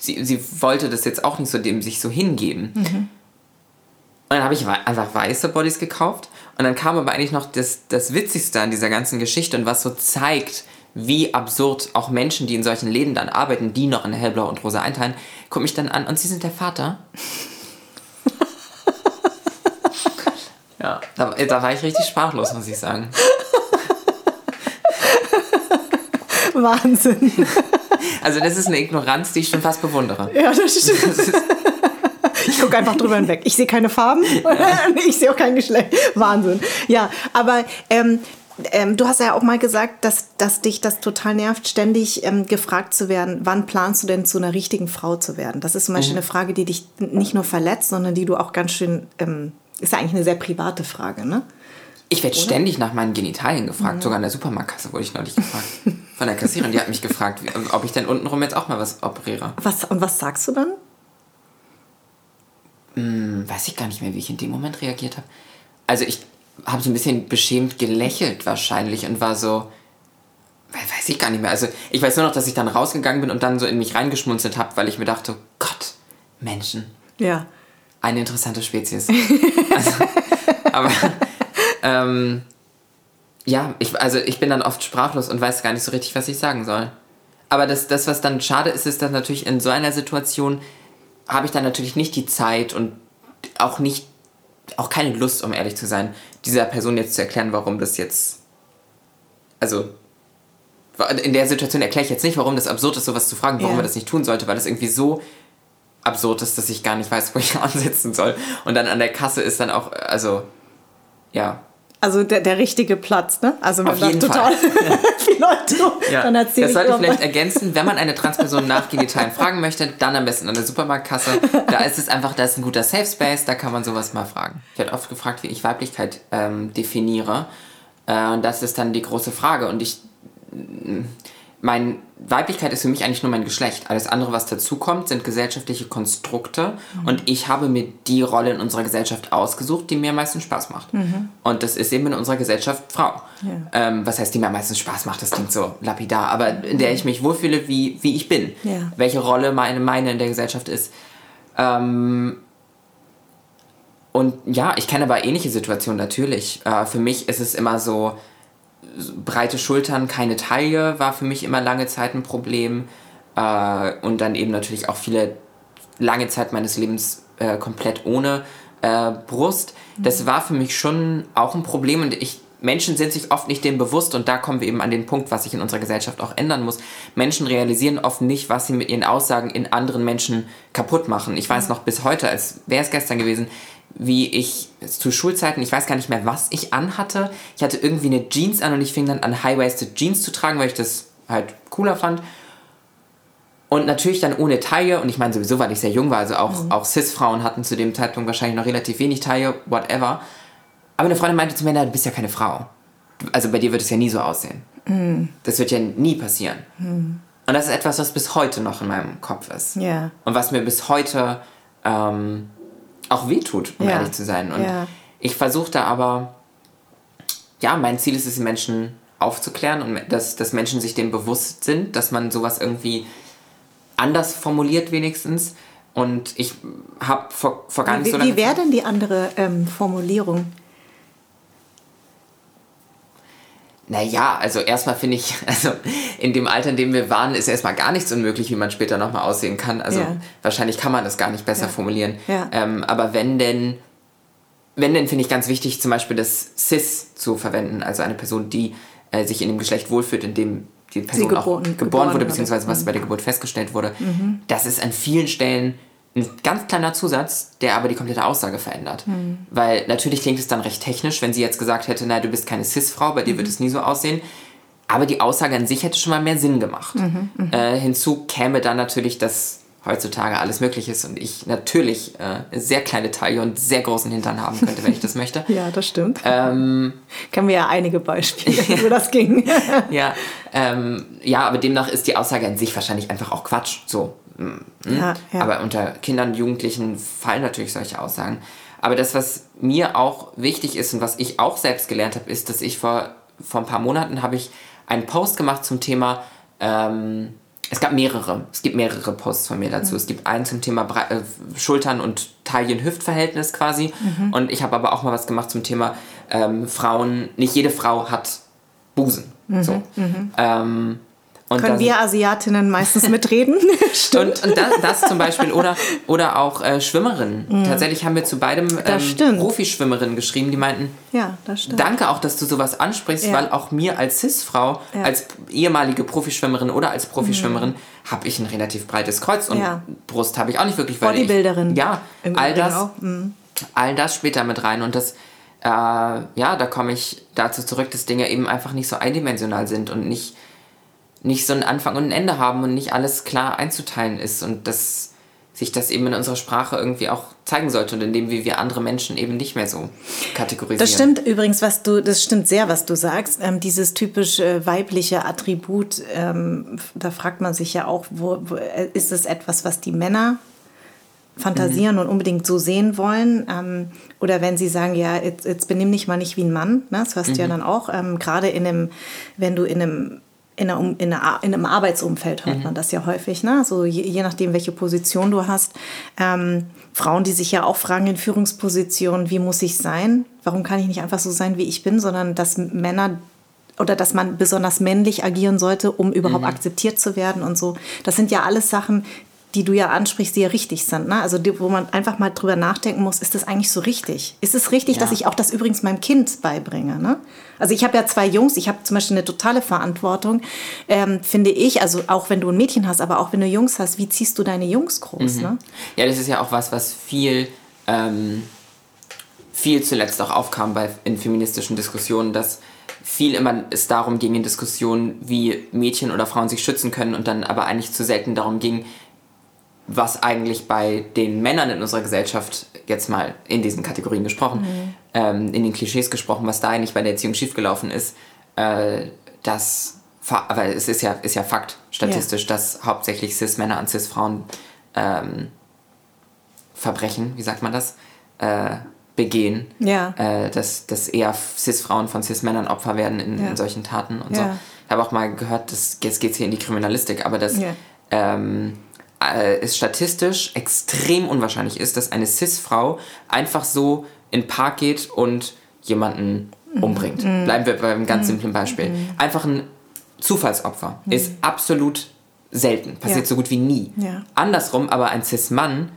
sie, sie wollte das jetzt auch nicht so dem sich so hingeben. Mhm. Und dann habe ich einfach weiße Bodies gekauft. Und dann kam aber eigentlich noch das, das Witzigste an dieser ganzen Geschichte und was so zeigt, wie absurd auch Menschen, die in solchen Läden dann arbeiten, die noch in hellblau und rosa einteilen, gucke mich dann an und sie sind der Vater. ja, da, da war ich richtig sprachlos, muss ich sagen. Wahnsinn. Also das ist eine Ignoranz, die ich schon fast bewundere. Ja, das stimmt. Das ich gucke einfach drüber hinweg. Ich sehe keine Farben, ja. ich sehe auch kein Geschlecht. Wahnsinn. Ja, aber ähm, ähm, du hast ja auch mal gesagt, dass, dass dich das total nervt, ständig ähm, gefragt zu werden, wann planst du denn zu einer richtigen Frau zu werden? Das ist zum Beispiel mhm. eine Frage, die dich nicht nur verletzt, sondern die du auch ganz schön, ähm, ist ja eigentlich eine sehr private Frage, ne? Ich werde ständig nach meinen Genitalien gefragt, mhm. sogar in der Supermarktkasse wurde ich neulich gefragt. Von der Kassiererin, die hat mich gefragt, ob ich denn untenrum jetzt auch mal was operiere. Was, und was sagst du dann? Hm, weiß ich gar nicht mehr, wie ich in dem Moment reagiert habe. Also ich habe so ein bisschen beschämt gelächelt wahrscheinlich und war so, weiß ich gar nicht mehr. Also ich weiß nur noch, dass ich dann rausgegangen bin und dann so in mich reingeschmunzelt habe, weil ich mir dachte, Gott, Menschen. Ja. Eine interessante Spezies. also, aber ähm, ja, ich, also ich bin dann oft sprachlos und weiß gar nicht so richtig, was ich sagen soll. Aber das, das was dann schade ist, ist, dass natürlich in so einer Situation habe ich dann natürlich nicht die Zeit und auch nicht auch keine Lust, um ehrlich zu sein, dieser Person jetzt zu erklären, warum das jetzt. Also. In der Situation erkläre ich jetzt nicht, warum das absurd ist, sowas zu fragen, warum yeah. man das nicht tun sollte, weil das irgendwie so absurd ist, dass ich gar nicht weiß, wo ich ansetzen soll. Und dann an der Kasse ist dann auch, also, ja, also der, der richtige Platz, ne? Also Auf jeden total Fall. viele Leute, ja. dann erzähle Das sollte ich vielleicht ergänzen, wenn man eine Transperson nach Genitalen fragen möchte, dann am besten an der Supermarktkasse. Da ist es einfach, da ist ein guter Safe Space, da kann man sowas mal fragen. Ich werde oft gefragt, wie ich Weiblichkeit ähm, definiere. Äh, und das ist dann die große Frage. Und ich mein Weiblichkeit ist für mich eigentlich nur mein Geschlecht. Alles andere, was dazukommt, sind gesellschaftliche Konstrukte. Mhm. Und ich habe mir die Rolle in unserer Gesellschaft ausgesucht, die mir am meisten Spaß macht. Mhm. Und das ist eben in unserer Gesellschaft Frau. Ja. Ähm, was heißt, die mir am meisten Spaß macht? Das klingt so lapidar. Aber in der ich mich wohlfühle, wie, wie ich bin. Ja. Welche Rolle meine, meine in der Gesellschaft ist. Ähm, und ja, ich kenne aber ähnliche Situationen natürlich. Äh, für mich ist es immer so, breite Schultern, keine Taille war für mich immer lange Zeit ein Problem. Äh, und dann eben natürlich auch viele lange Zeit meines Lebens äh, komplett ohne äh, Brust. Das mhm. war für mich schon auch ein Problem und ich Menschen sind sich oft nicht dem bewusst und da kommen wir eben an den Punkt, was sich in unserer Gesellschaft auch ändern muss. Menschen realisieren oft nicht, was sie mit ihren Aussagen in anderen Menschen kaputt machen. Ich weiß noch bis heute, als wäre es gestern gewesen, wie ich zu Schulzeiten, ich weiß gar nicht mehr, was ich anhatte. Ich hatte irgendwie eine Jeans an und ich fing dann an, high-waisted Jeans zu tragen, weil ich das halt cooler fand. Und natürlich dann ohne Taille, und ich meine sowieso, weil ich sehr jung war, also auch, mhm. auch Cis-Frauen hatten zu dem Zeitpunkt wahrscheinlich noch relativ wenig Taille, whatever. Aber eine Freundin meinte zu mir, na, du bist ja keine Frau. also bei dir wird es ja nie so aussehen. Mhm. Das wird ja nie passieren. Mhm. Und das ist etwas, was bis heute noch in meinem Kopf ist. Ja. Und was mir bis heute ähm, auch wehtut, um ja. ehrlich zu sein. Und ja. ich versuche da aber, ja, mein Ziel ist es, die Menschen aufzuklären und dass, dass Menschen sich dem bewusst sind, dass man sowas irgendwie anders formuliert wenigstens. Und ich habe vor, vor gar nicht wie, so lange Wie wäre denn die andere ähm, Formulierung? Naja, also erstmal finde ich, also in dem Alter, in dem wir waren, ist erstmal gar nichts unmöglich, wie man später nochmal aussehen kann. Also ja. wahrscheinlich kann man das gar nicht besser ja. formulieren. Ja. Ähm, aber wenn denn, wenn denn finde ich ganz wichtig, zum Beispiel das Cis zu verwenden, also eine Person, die äh, sich in dem Geschlecht wohlfühlt, in dem die Person geboren, auch geboren, geboren wurde, beziehungsweise was mhm. bei der Geburt festgestellt wurde. Mhm. Das ist an vielen Stellen ein ganz kleiner Zusatz, der aber die komplette Aussage verändert. Mhm. Weil natürlich klingt es dann recht technisch, wenn sie jetzt gesagt hätte, na, du bist keine Cis-Frau, bei dir mhm. wird es nie so aussehen. Aber die Aussage an sich hätte schon mal mehr Sinn gemacht. Mhm, mhm. äh, hinzu käme dann natürlich, dass heutzutage alles möglich ist und ich natürlich äh, sehr kleine Taille und sehr großen Hintern haben könnte, wenn ich das möchte. ja, das stimmt. Ähm, Kennen wir ja einige Beispiele, wo das ging. ja, ähm, ja, aber demnach ist die Aussage an sich wahrscheinlich einfach auch Quatsch. So, hm? Ja, ja. Aber unter Kindern und Jugendlichen fallen natürlich solche Aussagen. Aber das, was mir auch wichtig ist und was ich auch selbst gelernt habe, ist, dass ich vor, vor ein paar Monaten habe ich einen Post gemacht zum Thema, ähm, es gab mehrere, es gibt mehrere Posts von mir dazu. Mhm. Es gibt einen zum Thema Bre äh, Schultern- und Taillen-Hüft-Verhältnis quasi. Mhm. Und ich habe aber auch mal was gemacht zum Thema ähm, Frauen, nicht jede Frau hat Busen. Mhm. So. Mhm. Ähm, und Können wir Asiatinnen meistens mitreden? Stimmt. Und, und das, das, zum Beispiel oder, oder auch äh, Schwimmerinnen. Mhm. Tatsächlich haben wir zu beidem ähm, Profischwimmerinnen geschrieben, die meinten, ja, das stimmt. danke auch, dass du sowas ansprichst, ja. weil auch mir als Cis-Frau, ja. als ehemalige Profischwimmerin oder als Profischwimmerin, mhm. habe ich ein relativ breites Kreuz und ja. Brust habe ich auch nicht wirklich. Weil Bodybuilderin. Ich, ja, all das, mhm. all das da mit rein und das äh, ja, da komme ich dazu zurück, dass Dinge eben einfach nicht so eindimensional sind und nicht nicht so einen Anfang und ein Ende haben und nicht alles klar einzuteilen ist und dass sich das eben in unserer Sprache irgendwie auch zeigen sollte und indem wir andere Menschen eben nicht mehr so kategorisieren. Das stimmt übrigens, was du, das stimmt sehr, was du sagst. Ähm, dieses typisch äh, weibliche Attribut, ähm, da fragt man sich ja auch, wo, wo, äh, ist es etwas, was die Männer fantasieren mhm. und unbedingt so sehen wollen. Ähm, oder wenn sie sagen, ja, jetzt, jetzt benimm dich mal nicht wie ein Mann. Ne? Das hörst du mhm. ja dann auch. Ähm, Gerade in einem, wenn du in einem in, einer, in, einer, in einem Arbeitsumfeld hört mhm. man das ja häufig, ne? so je, je, nachdem, welche Position du hast. Ähm, Frauen, die sich ja auch fragen in Führungspositionen, wie muss ich sein? Warum kann ich nicht einfach so sein, wie ich bin, sondern dass Männer oder dass man besonders männlich agieren sollte, um überhaupt mhm. akzeptiert zu werden und so. Das sind ja alles Sachen, die du ja ansprichst, die ja richtig sind. Ne? Also die, wo man einfach mal drüber nachdenken muss, ist das eigentlich so richtig? Ist es richtig, ja. dass ich auch das übrigens meinem Kind beibringe? Ne? Also ich habe ja zwei Jungs, ich habe zum Beispiel eine totale Verantwortung, ähm, finde ich, also auch wenn du ein Mädchen hast, aber auch wenn du Jungs hast, wie ziehst du deine Jungs groß? Mhm. Ne? Ja, das ist ja auch was, was viel... Ähm, viel zuletzt auch aufkam bei, in feministischen Diskussionen, dass viel immer es darum ging in Diskussionen, wie Mädchen oder Frauen sich schützen können und dann aber eigentlich zu selten darum ging, was eigentlich bei den Männern in unserer Gesellschaft, jetzt mal in diesen Kategorien gesprochen, mhm. ähm, in den Klischees gesprochen, was da eigentlich bei der Erziehung schiefgelaufen ist, äh, dass, aber es ist ja, ist ja Fakt statistisch, ja. dass hauptsächlich Cis-Männer an Cis-Frauen ähm, Verbrechen, wie sagt man das, äh, begehen. Ja. Äh, dass, dass eher Cis-Frauen von Cis-Männern Opfer werden in, ja. in, solchen Taten und so. Ich habe auch mal gehört, dass, jetzt geht es hier in die Kriminalistik, aber dass ähm, äh, es statistisch extrem unwahrscheinlich ist, dass eine Cis-Frau einfach so in den Park geht und jemanden mhm. umbringt. Mhm. Bleiben wir beim ganz mhm. simplen Beispiel. Mhm. Einfach ein Zufallsopfer mhm. ist absolut selten, passiert ja. so gut wie nie. Ja. Andersrum aber ein Cis-Mann,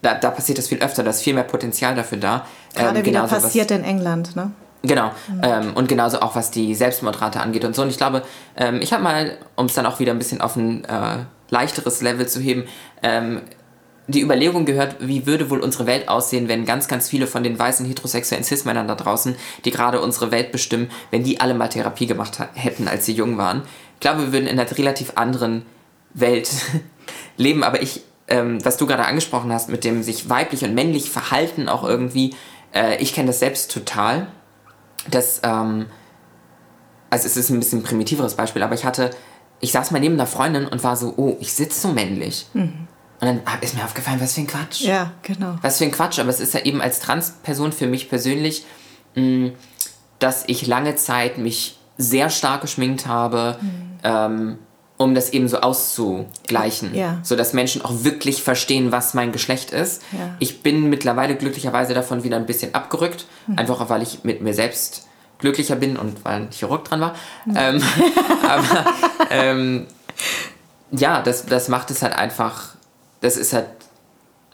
da, da passiert das viel öfter, da ist viel mehr Potenzial dafür da. Gerade ähm, wieder passiert was, in England, ne? Genau. Mhm. Ähm, und genauso auch was die Selbstmordrate angeht und so. Und ich glaube, ähm, ich habe mal, um es dann auch wieder ein bisschen auf ein äh, leichteres Level zu heben, ähm, die Überlegung gehört, wie würde wohl unsere Welt aussehen, wenn ganz, ganz viele von den weißen heterosexuellen Cis-Männern da draußen, die gerade unsere Welt bestimmen, wenn die alle mal Therapie gemacht hätten, als sie jung waren. Ich glaube, wir würden in einer relativ anderen Welt leben, aber ich, ähm, was du gerade angesprochen hast, mit dem sich weiblich und männlich verhalten auch irgendwie, äh, ich kenne das selbst total, dass ähm, also es ist ein bisschen primitiveres Beispiel, aber ich hatte, ich saß mal neben einer Freundin und war so, oh, ich sitze so männlich. Mhm. Und dann ist mir aufgefallen, was für ein Quatsch. Ja, genau. Was für ein Quatsch, aber es ist ja eben als Transperson für mich persönlich, mh, dass ich lange Zeit mich sehr stark geschminkt habe, mhm. ähm, um das eben so auszugleichen, ja. sodass Menschen auch wirklich verstehen, was mein Geschlecht ist. Ja. Ich bin mittlerweile glücklicherweise davon wieder ein bisschen abgerückt, mhm. einfach auch, weil ich mit mir selbst glücklicher bin und weil ein Chirurg dran war. Mhm. Ähm, aber ähm, ja, das, das macht es halt einfach das ist halt,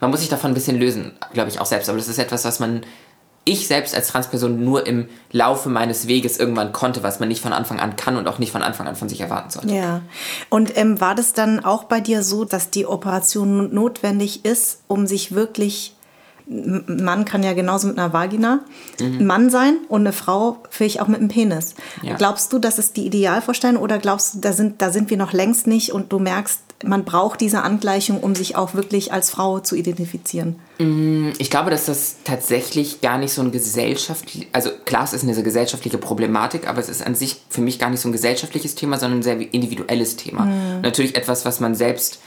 man muss sich davon ein bisschen lösen, glaube ich auch selbst. Aber das ist etwas, was man, ich selbst als Transperson nur im Laufe meines Weges irgendwann konnte, was man nicht von Anfang an kann und auch nicht von Anfang an von sich erwarten sollte. Ja. Und ähm, war das dann auch bei dir so, dass die Operation notwendig ist, um sich wirklich ein Mann kann ja genauso mit einer Vagina mhm. ein Mann sein und eine Frau vielleicht auch mit einem Penis. Ja. Glaubst du, das ist die Idealvorstellung oder glaubst du, da sind, da sind wir noch längst nicht und du merkst, man braucht diese Angleichung, um sich auch wirklich als Frau zu identifizieren? Mm, ich glaube, dass das tatsächlich gar nicht so ein gesellschaftlich, also klar, es ist eine gesellschaftliche Problematik, aber es ist an sich für mich gar nicht so ein gesellschaftliches Thema, sondern ein sehr individuelles Thema. Mhm. Natürlich etwas, was man selbst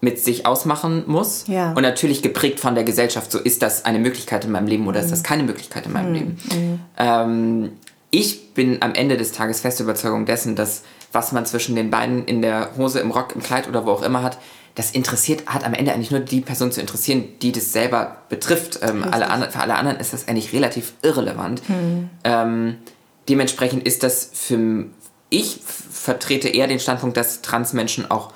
mit sich ausmachen muss ja. und natürlich geprägt von der Gesellschaft. So ist das eine Möglichkeit in meinem Leben oder mhm. ist das keine Möglichkeit in meinem mhm. Leben? Mhm. Ähm, ich bin am Ende des Tages feste Überzeugung dessen, dass was man zwischen den Beinen in der Hose, im Rock, im Kleid oder wo auch immer hat, das interessiert, hat am Ende eigentlich nur die Person zu interessieren, die das selber betrifft. Ähm, alle andre, für alle anderen ist das eigentlich relativ irrelevant. Mhm. Ähm, dementsprechend ist das für ich vertrete eher den Standpunkt, dass Transmenschen auch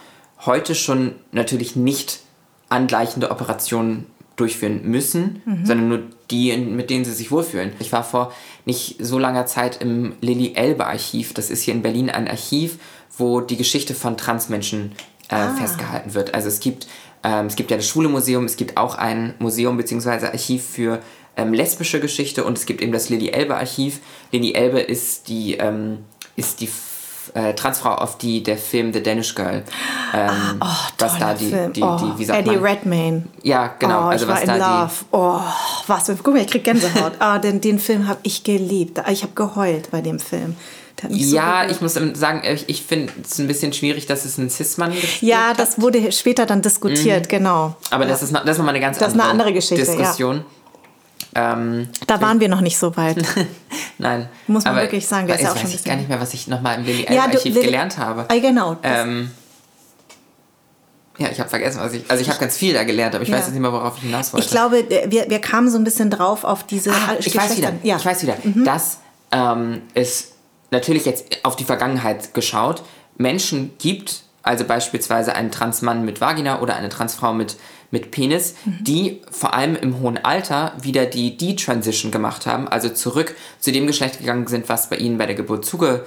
heute schon natürlich nicht angleichende Operationen durchführen müssen, mhm. sondern nur die, mit denen sie sich wohlfühlen. Ich war vor nicht so langer Zeit im Lilly Elbe Archiv. Das ist hier in Berlin ein Archiv, wo die Geschichte von Transmenschen äh, ah. festgehalten wird. Also es gibt, ähm, es gibt ja das Schule-Museum, es gibt auch ein Museum bzw. Archiv für ähm, lesbische Geschichte und es gibt eben das Lilly Elbe Archiv. Lilly Elbe ist die, ähm, ist die äh, Transfrau, auf die der Film The Danish Girl, ähm, oh, was da die, Film. die, die, die, wie sagt Eddie man? Redmayne. Ja, genau. Oh, also ich was war in da love. Oh, was? Guck mal, ich krieg Gänsehaut. ah, den, den Film habe ich geliebt. Ich habe geheult bei dem Film. Ja, so ich muss sagen, ich, ich finde es ein bisschen schwierig, dass es ein Cis-Mann ist. Ja, das wurde später dann diskutiert, mhm. genau. Aber ja. das ist, das ist nochmal eine ganz das andere, eine andere Geschichte, Diskussion. Ja. Ähm, da waren wir noch nicht so weit. Nein. Muss man wirklich sagen. Das ist ja auch schon weiß ich gar nicht mehr, was ich nochmal im Lilly ja, Archiv Lilly, gelernt habe. Ah, genau. Ähm, ja, ich habe vergessen, was ich. Also ich habe ganz viel da gelernt, aber ich ja. weiß jetzt nicht mehr, worauf ich hinaus wollte. Ich glaube, äh, wir, wir kamen so ein bisschen drauf auf diese. Ah, ich weiß wieder. Ja. Ich weiß wieder. Mhm. Das ähm, ist natürlich jetzt auf die Vergangenheit geschaut. Menschen gibt, also beispielsweise einen Transmann mit Vagina oder eine Transfrau mit mit Penis, mhm. die vor allem im hohen Alter wieder die D-Transition gemacht haben, also zurück zu dem Geschlecht gegangen sind, was bei ihnen bei der Geburt zugewiesen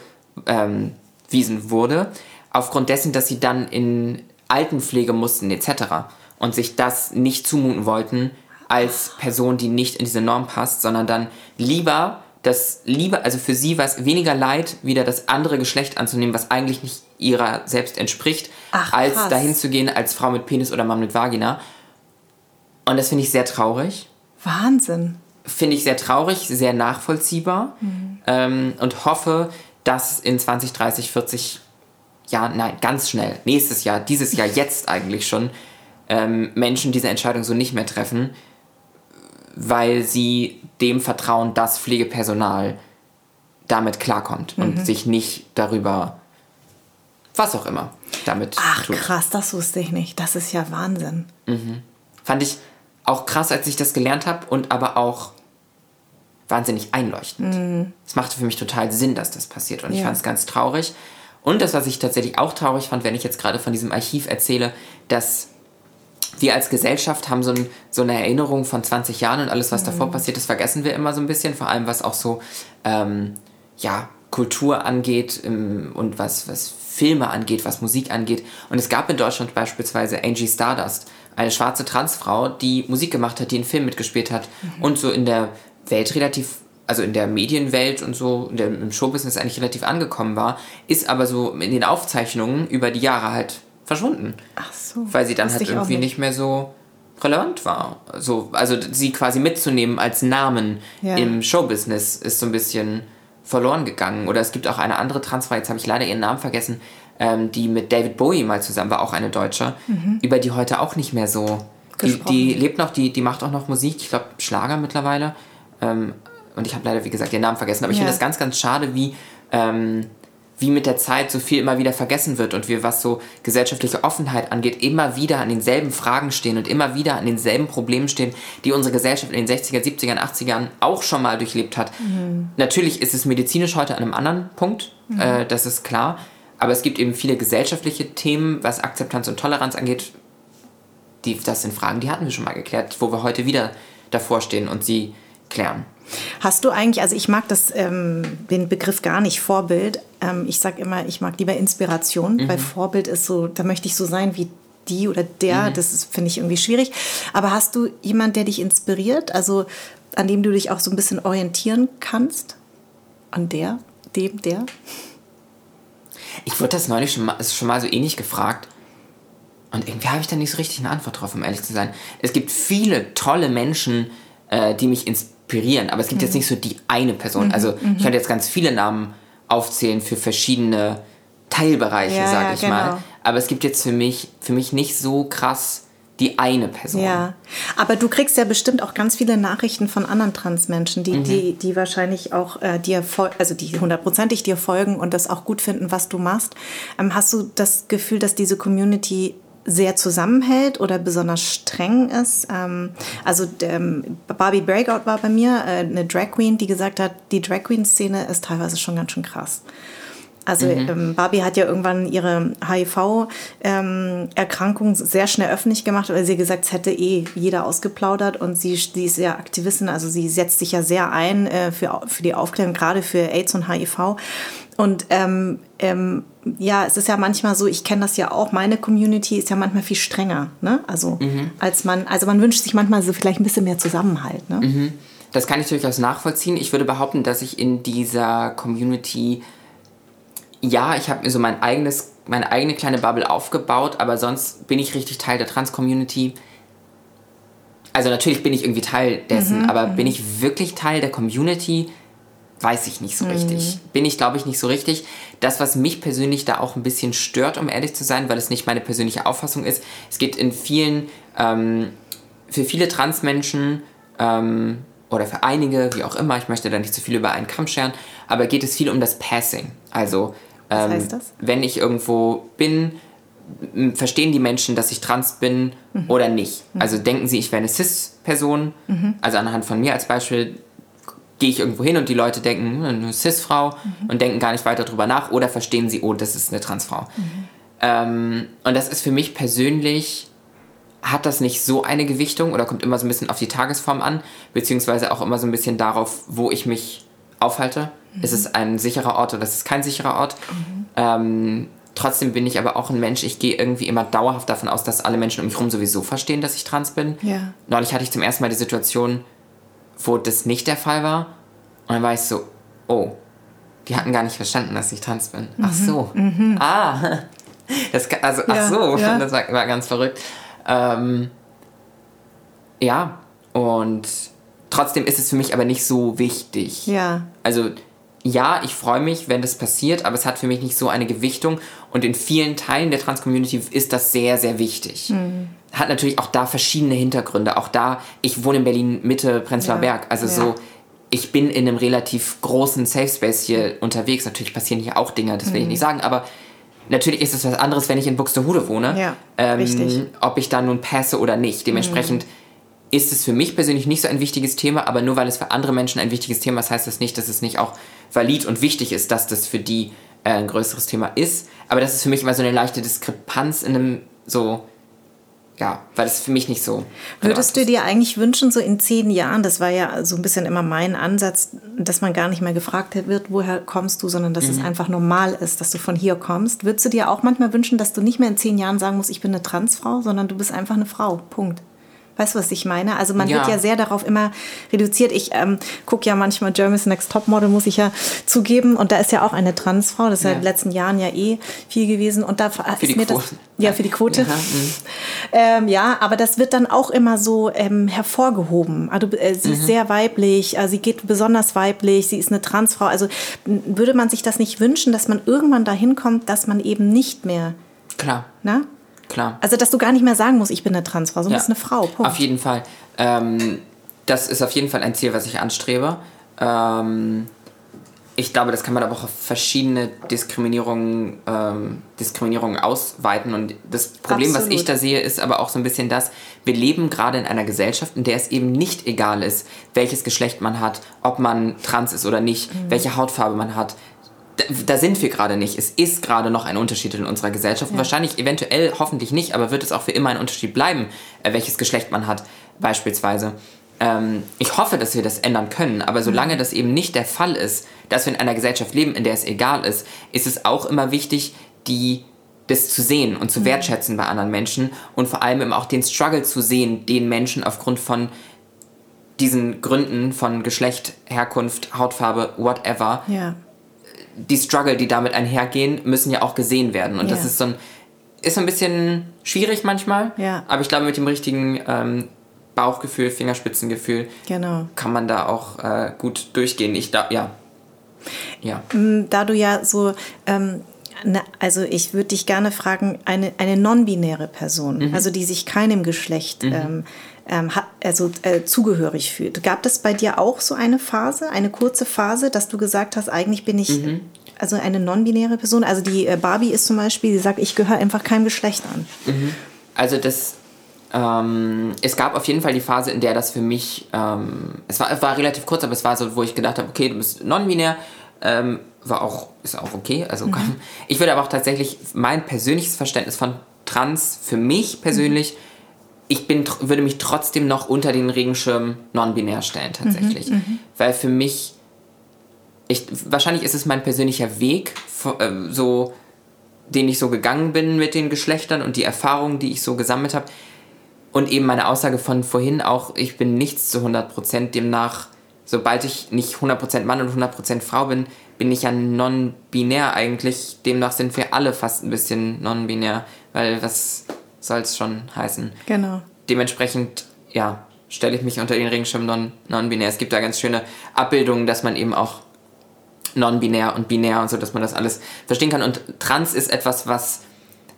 ähm, wurde, aufgrund dessen, dass sie dann in Altenpflege mussten etc. und sich das nicht zumuten wollten als Person, die nicht in diese Norm passt, sondern dann lieber das lieber, also für sie war es weniger leid, wieder das andere Geschlecht anzunehmen, was eigentlich nicht ihrer selbst entspricht, Ach, als dahin zu gehen als Frau mit Penis oder Mann mit Vagina. Und das finde ich sehr traurig. Wahnsinn. Finde ich sehr traurig, sehr nachvollziehbar mhm. ähm, und hoffe, dass in 20, 30, 40 Jahren, nein, ganz schnell, nächstes Jahr, dieses Jahr, jetzt eigentlich schon, ähm, Menschen diese Entscheidung so nicht mehr treffen, weil sie dem vertrauen, dass Pflegepersonal damit klarkommt mhm. und sich nicht darüber, was auch immer, damit Ach, tut. krass, das wusste ich nicht. Das ist ja Wahnsinn. Mhm. Fand ich auch krass, als ich das gelernt habe und aber auch wahnsinnig einleuchtend. Mhm. Es machte für mich total Sinn, dass das passiert und ja. ich fand es ganz traurig. Und das, was ich tatsächlich auch traurig fand, wenn ich jetzt gerade von diesem Archiv erzähle, dass wir als Gesellschaft haben so, ein, so eine Erinnerung von 20 Jahren und alles, was mhm. davor passiert ist, vergessen wir immer so ein bisschen. Vor allem, was auch so, ähm, ja, Kultur angeht und was, was Filme angeht, was Musik angeht. Und es gab in Deutschland beispielsweise Angie Stardust, eine schwarze Transfrau, die Musik gemacht hat, die einen Film mitgespielt hat mhm. und so in der Welt relativ also in der Medienwelt und so, der, im Showbusiness eigentlich relativ angekommen war, ist aber so in den Aufzeichnungen über die Jahre halt verschwunden. Ach so. Weil sie dann halt irgendwie nicht. nicht. mehr so relevant war. So, also sie quasi mitzunehmen als Namen ja. im Showbusiness ist so ein bisschen verloren gegangen. Oder es gibt auch eine andere Transfrau, jetzt habe ich leider ihren Namen vergessen, ähm, die mit David Bowie mal zusammen war, auch eine Deutsche, mhm. über die heute auch nicht mehr so. Die, die, lebt noch, die, die macht auch noch Musik, ich glaube Schlager mittlerweile. Ähm, und ich habe leider, wie gesagt, ihren Namen vergessen. Aber ich ja. finde das ganz, ganz schade, wie, ähm, wie mit der Zeit so viel immer wieder vergessen wird und wir, was so gesellschaftliche Offenheit angeht, immer wieder an denselben Fragen stehen und immer wieder an denselben Problemen stehen, die unsere Gesellschaft in den 60er, 70er, 80ern auch schon mal durchlebt hat. Mhm. Natürlich ist es medizinisch heute an einem anderen Punkt, mhm. äh, das ist klar. Aber es gibt eben viele gesellschaftliche Themen, was Akzeptanz und Toleranz angeht. Die, das sind Fragen, die hatten wir schon mal geklärt, wo wir heute wieder davor stehen und sie klären. Hast du eigentlich, also ich mag das, ähm, den Begriff gar nicht, Vorbild. Ähm, ich sage immer, ich mag lieber Inspiration, mhm. weil Vorbild ist so, da möchte ich so sein wie die oder der, mhm. das finde ich irgendwie schwierig. Aber hast du jemanden, der dich inspiriert, also an dem du dich auch so ein bisschen orientieren kannst? An der, dem, der? Ich wurde das neulich schon mal, schon mal so ähnlich gefragt. Und irgendwie habe ich da nicht so richtig eine Antwort drauf, um ehrlich zu sein. Es gibt viele tolle Menschen, äh, die mich inspirieren inspirieren. Aber es gibt mhm. jetzt nicht so die eine Person. Mhm. Also ich könnte jetzt ganz viele Namen aufzählen für verschiedene Teilbereiche, ja, sage ich genau. mal. Aber es gibt jetzt für mich, für mich nicht so krass die eine Person. Ja, aber du kriegst ja bestimmt auch ganz viele Nachrichten von anderen Transmenschen, die, mhm. die, die wahrscheinlich auch äh, dir, also die hundertprozentig dir folgen und das auch gut finden, was du machst. Ähm, hast du das Gefühl, dass diese Community sehr zusammenhält oder besonders streng ist. Ähm, also ähm, Barbie Breakout war bei mir äh, eine Drag Queen, die gesagt hat, die Drag Queen-Szene ist teilweise schon ganz schön krass. Also mhm. ähm, Barbie hat ja irgendwann ihre HIV-Erkrankung sehr schnell öffentlich gemacht, weil sie gesagt, es hätte eh jeder ausgeplaudert und sie, sie ist ja Aktivistin, also sie setzt sich ja sehr ein äh, für, für die Aufklärung, gerade für AIDS und HIV. Und ähm, ähm, ja, es ist ja manchmal so, ich kenne das ja auch, meine Community ist ja manchmal viel strenger, ne? Also mhm. als man, also man wünscht sich manchmal so vielleicht ein bisschen mehr Zusammenhalt, ne? Mhm. Das kann ich durchaus nachvollziehen. Ich würde behaupten, dass ich in dieser Community, ja, ich habe mir so mein eigenes, meine eigene kleine Bubble aufgebaut, aber sonst bin ich richtig Teil der Trans-Community. Also natürlich bin ich irgendwie Teil dessen, mhm, aber bin mhm. ich wirklich Teil der Community? Weiß ich nicht so richtig. Mhm. Bin ich, glaube ich, nicht so richtig. Das, was mich persönlich da auch ein bisschen stört, um ehrlich zu sein, weil es nicht meine persönliche Auffassung ist, es geht in vielen, ähm, für viele Transmenschen ähm, oder für einige, wie auch immer, ich möchte da nicht zu viel über einen Kamm scheren, aber geht es viel um das Passing. Also, ähm, was heißt das? wenn ich irgendwo bin, verstehen die Menschen, dass ich trans bin mhm. oder nicht. Mhm. Also denken sie, ich wäre eine Cis-Person, mhm. also anhand von mir als Beispiel, gehe ich irgendwo hin und die Leute denken, hm, eine Cis-Frau mhm. und denken gar nicht weiter drüber nach oder verstehen sie, oh, das ist eine Transfrau. Mhm. Ähm, und das ist für mich persönlich, hat das nicht so eine Gewichtung oder kommt immer so ein bisschen auf die Tagesform an, beziehungsweise auch immer so ein bisschen darauf, wo ich mich aufhalte. Mhm. Ist es ein sicherer Ort oder ist es kein sicherer Ort? Mhm. Ähm, trotzdem bin ich aber auch ein Mensch, ich gehe irgendwie immer dauerhaft davon aus, dass alle Menschen um mich herum sowieso verstehen, dass ich trans bin. Ja. Neulich hatte ich zum ersten Mal die Situation, wo das nicht der Fall war. Und dann war ich so, oh, die hatten gar nicht verstanden, dass ich trans bin. Mhm. Ach so. Mhm. Ah. Das, also, ja, ach so, ja. das war, war, ganz verrückt. Ähm, ja, und trotzdem ist es für mich aber nicht so wichtig. Ja. Also, ja, ich freue mich, wenn das passiert, aber es hat für mich nicht so eine Gewichtung. Und in vielen Teilen der Trans-Community ist das sehr, sehr wichtig. Mhm hat natürlich auch da verschiedene Hintergründe. Auch da, ich wohne in Berlin Mitte Prenzlauer ja, Berg. Also ja. so, ich bin in einem relativ großen Safe Space hier unterwegs. Natürlich passieren hier auch Dinge, das will ich mhm. nicht sagen, aber natürlich ist es was anderes, wenn ich in Buxtehude wohne. Ja, ähm, richtig. Ob ich da nun passe oder nicht. Dementsprechend mhm. ist es für mich persönlich nicht so ein wichtiges Thema, aber nur weil es für andere Menschen ein wichtiges Thema ist, heißt das nicht, dass es nicht auch valid und wichtig ist, dass das für die äh, ein größeres Thema ist. Aber das ist für mich immer so eine leichte Diskrepanz in einem so ja, weil es für mich nicht so. Würdest du dir eigentlich wünschen, so in zehn Jahren, das war ja so ein bisschen immer mein Ansatz, dass man gar nicht mehr gefragt wird, woher kommst du, sondern dass mhm. es einfach normal ist, dass du von hier kommst. Würdest du dir auch manchmal wünschen, dass du nicht mehr in zehn Jahren sagen musst, ich bin eine Transfrau, sondern du bist einfach eine Frau? Punkt. Weißt du, was ich meine? Also man ja. wird ja sehr darauf immer reduziert. Ich ähm, gucke ja manchmal Jeremy's Next Topmodel, muss ich ja zugeben. Und da ist ja auch eine Transfrau. Das ist ja, ja in den letzten Jahren ja eh viel gewesen. Und da für ist mir Quote. das ja für die Quote. Ja, mhm. ähm, ja, aber das wird dann auch immer so ähm, hervorgehoben. Also, äh, sie mhm. ist sehr weiblich. Äh, sie geht besonders weiblich. Sie ist eine Transfrau. Also würde man sich das nicht wünschen, dass man irgendwann dahin kommt, dass man eben nicht mehr Klar. Na? Klar. Also, dass du gar nicht mehr sagen musst, ich bin eine Transfrau, sondern ja. bist eine Frau. Punkt. Auf jeden Fall. Ähm, das ist auf jeden Fall ein Ziel, was ich anstrebe. Ähm, ich glaube, das kann man aber auch auf verschiedene Diskriminierungen, ähm, Diskriminierungen ausweiten. Und das Problem, Absolut. was ich da sehe, ist aber auch so ein bisschen das, wir leben gerade in einer Gesellschaft, in der es eben nicht egal ist, welches Geschlecht man hat, ob man trans ist oder nicht, mhm. welche Hautfarbe man hat, da, da, sind wir gerade nicht. Es ist gerade noch ein Unterschied in unserer Gesellschaft. Ja. Wahrscheinlich, eventuell, hoffentlich nicht, aber wird es auch für immer ein Unterschied bleiben, äh, welches Geschlecht man hat, beispielsweise. Ähm, ich hoffe, dass wir das ändern können, aber solange mhm. das eben nicht der Fall ist, dass wir in einer Gesellschaft leben, in der es egal ist, ist es auch immer wichtig, die das zu sehen und zu mhm. wertschätzen bei anderen Menschen und vor allem eben auch den Struggle zu sehen, den Menschen aufgrund von diesen Gründen von Geschlecht, Herkunft, Hautfarbe, whatever, ja die Struggle, die damit einhergehen, müssen ja auch gesehen werden. Und ja. das ist so ein, ist so ein bisschen schwierig manchmal. Ja. Aber ich glaube, mit dem richtigen ähm, Bauchgefühl, Fingerspitzengefühl genau. kann man da auch äh, gut durchgehen. Ich da, ja. ja. Mm, da du ja so, ähm, ne, also ich würde dich gerne fragen, eine, eine non-binäre Person, mhm. also die sich keinem Geschlecht mhm. ähm, also äh, zugehörig fühlt. Gab es bei dir auch so eine Phase, eine kurze Phase, dass du gesagt hast, eigentlich bin ich mhm. also eine non-binäre Person? Also die äh, Barbie ist zum Beispiel, die sagt, ich gehöre einfach keinem Geschlecht an. Mhm. Also das ähm, es gab auf jeden Fall die Phase, in der das für mich, ähm, es, war, war relativ kurz, aber es war so, wo ich gedacht habe, okay, du bist non-binär, ähm, war auch, ist auch okay. Also mhm. ich würde aber auch tatsächlich mein persönliches Verständnis von Trans für mich persönlich mhm ich bin, würde mich trotzdem noch unter den Regenschirm non-binär stellen, tatsächlich. Mhm, mhm, Weil für mich, ich, wahrscheinlich ist es mein persönlicher Weg, äh, so, den ich so gegangen bin mit den Geschlechtern und die Erfahrungen, die ich so gesammelt habe. Und eben meine Aussage von vorhin auch, ich bin nichts zu 100%, demnach, sobald ich nicht 100% Mann und 100% Frau bin, bin ich ja non-binär eigentlich. Demnach sind wir alle fast ein bisschen non-binär, weil was soll es schon heißen. Genau. Dementsprechend, ja, stelle ich mich unter den Regenschirm non-binär. es gibt da ganz schöne Abbildungen, dass man eben auch non-binär und binär und so, dass man das alles verstehen kann. Und trans ist etwas, was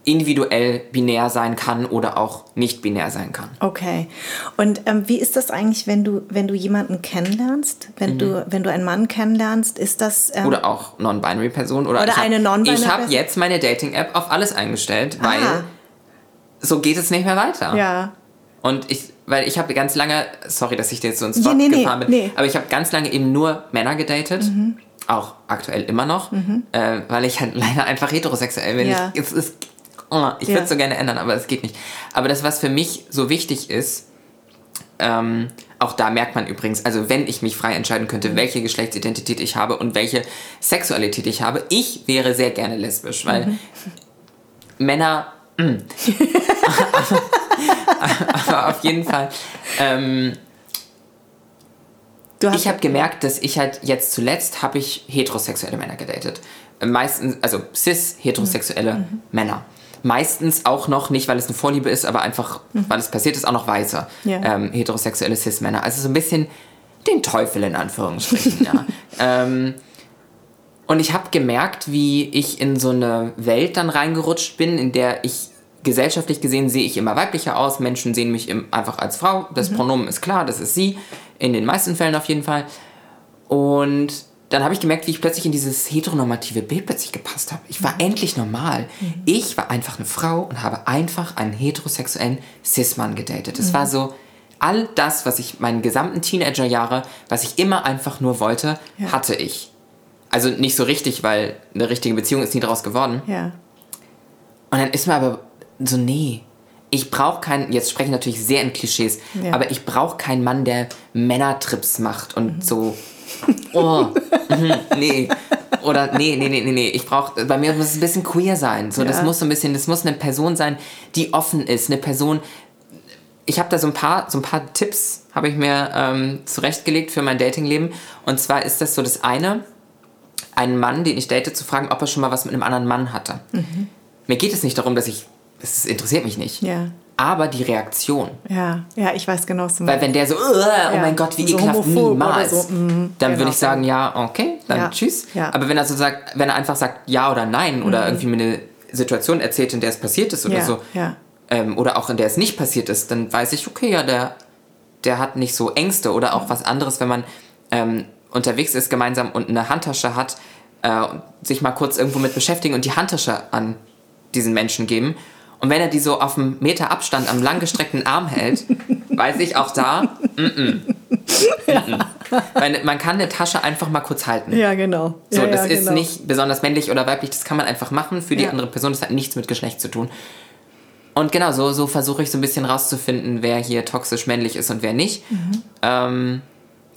individuell binär sein kann oder auch nicht binär sein kann. Okay. Und ähm, wie ist das eigentlich, wenn du, wenn du jemanden kennenlernst, wenn mhm. du, wenn du einen Mann kennenlernst, ist das ähm, oder auch non-binary Person oder, oder eine non-binary Ich habe jetzt meine Dating-App auf alles eingestellt, weil Aha so geht es nicht mehr weiter. Ja. Und ich, weil ich habe ganz lange, sorry, dass ich dir jetzt so ins Wort nee, nee, gefahren bin, nee. aber ich habe ganz lange eben nur Männer gedatet. Mhm. Auch aktuell immer noch, mhm. äh, weil ich halt leider einfach heterosexuell bin. Ja. Ich, es ist, oh, ich würde es so gerne ändern, aber es geht nicht. Aber das, was für mich so wichtig ist, ähm, auch da merkt man übrigens, also wenn ich mich frei entscheiden könnte, mhm. welche Geschlechtsidentität ich habe und welche Sexualität ich habe, ich wäre sehr gerne lesbisch, weil mhm. Männer Mm. aber, auf jeden Fall. Ähm, ich habe gemerkt, dass ich halt jetzt zuletzt habe ich heterosexuelle Männer gedatet. Meistens, also cis heterosexuelle mhm. Männer. Meistens auch noch, nicht weil es eine Vorliebe ist, aber einfach, mhm. weil es passiert ist, auch noch weiße ja. ähm, heterosexuelle cis-Männer. Also so ein bisschen den Teufel in Anführungsstrichen, ja. ähm, und ich habe gemerkt, wie ich in so eine Welt dann reingerutscht bin, in der ich gesellschaftlich gesehen sehe ich immer weiblicher aus. Menschen sehen mich einfach als Frau. Das mhm. Pronomen ist klar, das ist sie. In den meisten Fällen auf jeden Fall. Und dann habe ich gemerkt, wie ich plötzlich in dieses heteronormative Bild plötzlich gepasst habe. Ich war mhm. endlich normal. Mhm. Ich war einfach eine Frau und habe einfach einen heterosexuellen Cis-Mann gedatet. Es mhm. war so, all das, was ich meinen gesamten Teenagerjahre, was ich immer einfach nur wollte, ja. hatte ich. Also nicht so richtig, weil eine richtige Beziehung ist nie daraus geworden. Ja. Und dann ist mir aber so, nee, ich brauche keinen, jetzt spreche ich natürlich sehr in Klischees, ja. aber ich brauche keinen Mann, der Männertrips macht und mhm. so, oh, mh, nee. Oder nee, nee, nee, nee, nee. Ich brauche, bei mir muss es ein bisschen queer sein. So, ja. das muss so ein bisschen, das muss eine Person sein, die offen ist, eine Person, ich habe da so ein paar, so ein paar Tipps, habe ich mir ähm, zurechtgelegt für mein Datingleben. Und zwar ist das so das eine, einen Mann, den ich date, zu fragen, ob er schon mal was mit einem anderen Mann hatte. Mhm. Mir geht es nicht darum, dass ich, das interessiert mich nicht. Ja. Aber die Reaktion. Ja, ja, ich weiß genau, was du Weil wenn der so, oh ja. mein Gott, wie so ekelhaft, niemals, so, mm, dann genau. würde ich sagen, ja, okay, dann ja. tschüss. Ja. Aber wenn er so sagt, wenn er einfach sagt ja oder nein mhm. oder irgendwie mir eine Situation erzählt, in der es passiert ist oder so, ähm, oder auch in der es nicht passiert ist, dann weiß ich, okay, ja, der, der hat nicht so Ängste oder auch was anderes, wenn man ähm, unterwegs ist gemeinsam und eine Handtasche hat, äh, sich mal kurz irgendwo mit beschäftigen und die Handtasche an diesen Menschen geben. Und wenn er die so auf einem Meter Abstand am langgestreckten Arm hält, weiß ich auch da, mm -mm, ja. Weil man kann eine Tasche einfach mal kurz halten. Ja, genau. So, ja, das ja, ist genau. nicht besonders männlich oder weiblich, das kann man einfach machen für die andere Person. Das hat nichts mit Geschlecht zu tun. Und genau, so, so versuche ich so ein bisschen rauszufinden, wer hier toxisch männlich ist und wer nicht. Mhm. Ähm,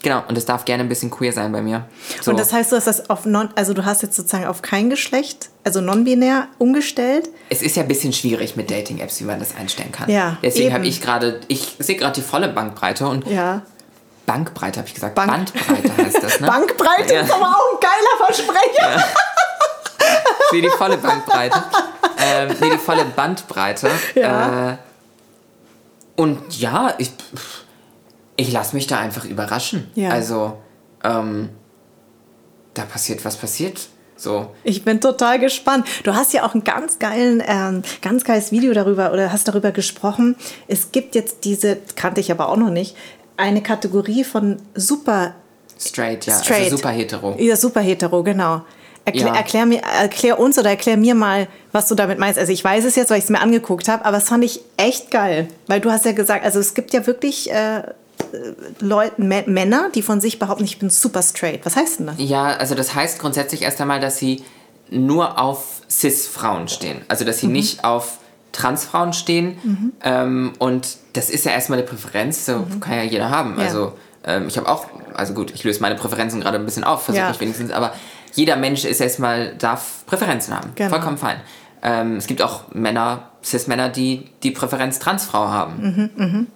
Genau, und es darf gerne ein bisschen queer sein bei mir. So. Und das heißt, du hast das auf non, also du hast jetzt sozusagen auf kein Geschlecht, also non-binär umgestellt? Es ist ja ein bisschen schwierig mit Dating-Apps, wie man das einstellen kann. Ja. Deswegen habe ich gerade, ich sehe gerade die volle Bandbreite und ja. Bankbreite habe ich gesagt. Bank Bandbreite heißt das, ne? Bankbreite ja. ist aber auch ein geiler Versprecher. Ja. Ich sehe die volle Bandbreite. ähm, nee, die volle Bandbreite. Ja. Äh, und ja, ich. Pff, ich lasse mich da einfach überraschen. Ja. Also, ähm, da passiert, was passiert. So. Ich bin total gespannt. Du hast ja auch ein ganz geilen, ähm, ganz geiles Video darüber oder hast darüber gesprochen. Es gibt jetzt diese, kannte ich aber auch noch nicht, eine Kategorie von super straight, ja, also straight. Also super hetero. Ja, super hetero, genau. Erklär, ja. erklär, mir, erklär uns oder erklär mir mal, was du damit meinst. Also ich weiß es jetzt, weil ich es mir angeguckt habe, aber es fand ich echt geil. Weil du hast ja gesagt, also es gibt ja wirklich äh, Leute, Männer, die von sich behaupten, ich bin super straight. Was heißt denn das? Ja, also das heißt grundsätzlich erst einmal, dass sie nur auf Cis-Frauen stehen. Also dass sie mhm. nicht auf Transfrauen stehen. Mhm. Ähm, und das ist ja erstmal eine Präferenz, so mhm. kann ja jeder haben. Ja. Also ähm, ich habe auch, also gut, ich löse meine Präferenzen gerade ein bisschen auf, versuche ja. ich wenigstens, aber jeder Mensch ist erstmal, darf Präferenzen haben. Genau. Vollkommen fein. Ähm, es gibt auch Männer, Cis-Männer, die die Präferenz Transfrau haben. Mhm, mh.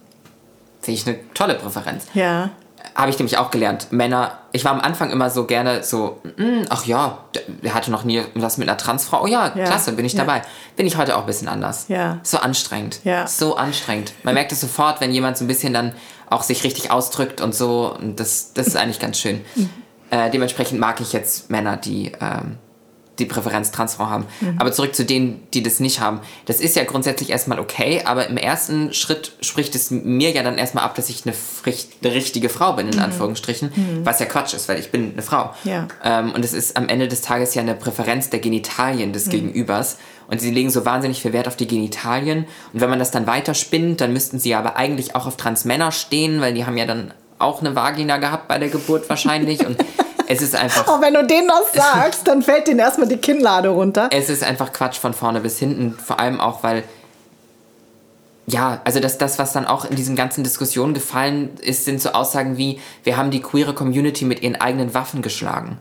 Finde ich eine tolle Präferenz. Ja. Habe ich nämlich auch gelernt. Männer, ich war am Anfang immer so gerne so, mm, ach ja, der hatte noch nie was mit einer Transfrau. Oh ja, ja. klasse, bin ich ja. dabei. Bin ich heute auch ein bisschen anders. Ja. So anstrengend. Ja. So anstrengend. Man merkt es sofort, wenn jemand so ein bisschen dann auch sich richtig ausdrückt und so. Und das, das ist eigentlich ganz schön. Mhm. Äh, dementsprechend mag ich jetzt Männer, die ähm, die Präferenz Transfrau haben. Mhm. Aber zurück zu denen, die das nicht haben. Das ist ja grundsätzlich erstmal okay, aber im ersten Schritt spricht es mir ja dann erstmal ab, dass ich eine, eine richtige Frau bin, in mhm. Anführungsstrichen, mhm. was ja Quatsch ist, weil ich bin eine Frau. Ja. Ähm, und es ist am Ende des Tages ja eine Präferenz der Genitalien des mhm. Gegenübers. Und sie legen so wahnsinnig viel Wert auf die Genitalien. Und wenn man das dann weiterspinnt, dann müssten sie aber eigentlich auch auf Transmänner stehen, weil die haben ja dann auch eine Vagina gehabt bei der Geburt wahrscheinlich. Und es ist einfach. Auch wenn du denen das sagst, dann fällt denen erstmal die Kinnlade runter. Es ist einfach Quatsch von vorne bis hinten. Vor allem auch, weil. Ja, also das, das, was dann auch in diesen ganzen Diskussionen gefallen ist, sind so Aussagen wie, wir haben die queere Community mit ihren eigenen Waffen geschlagen.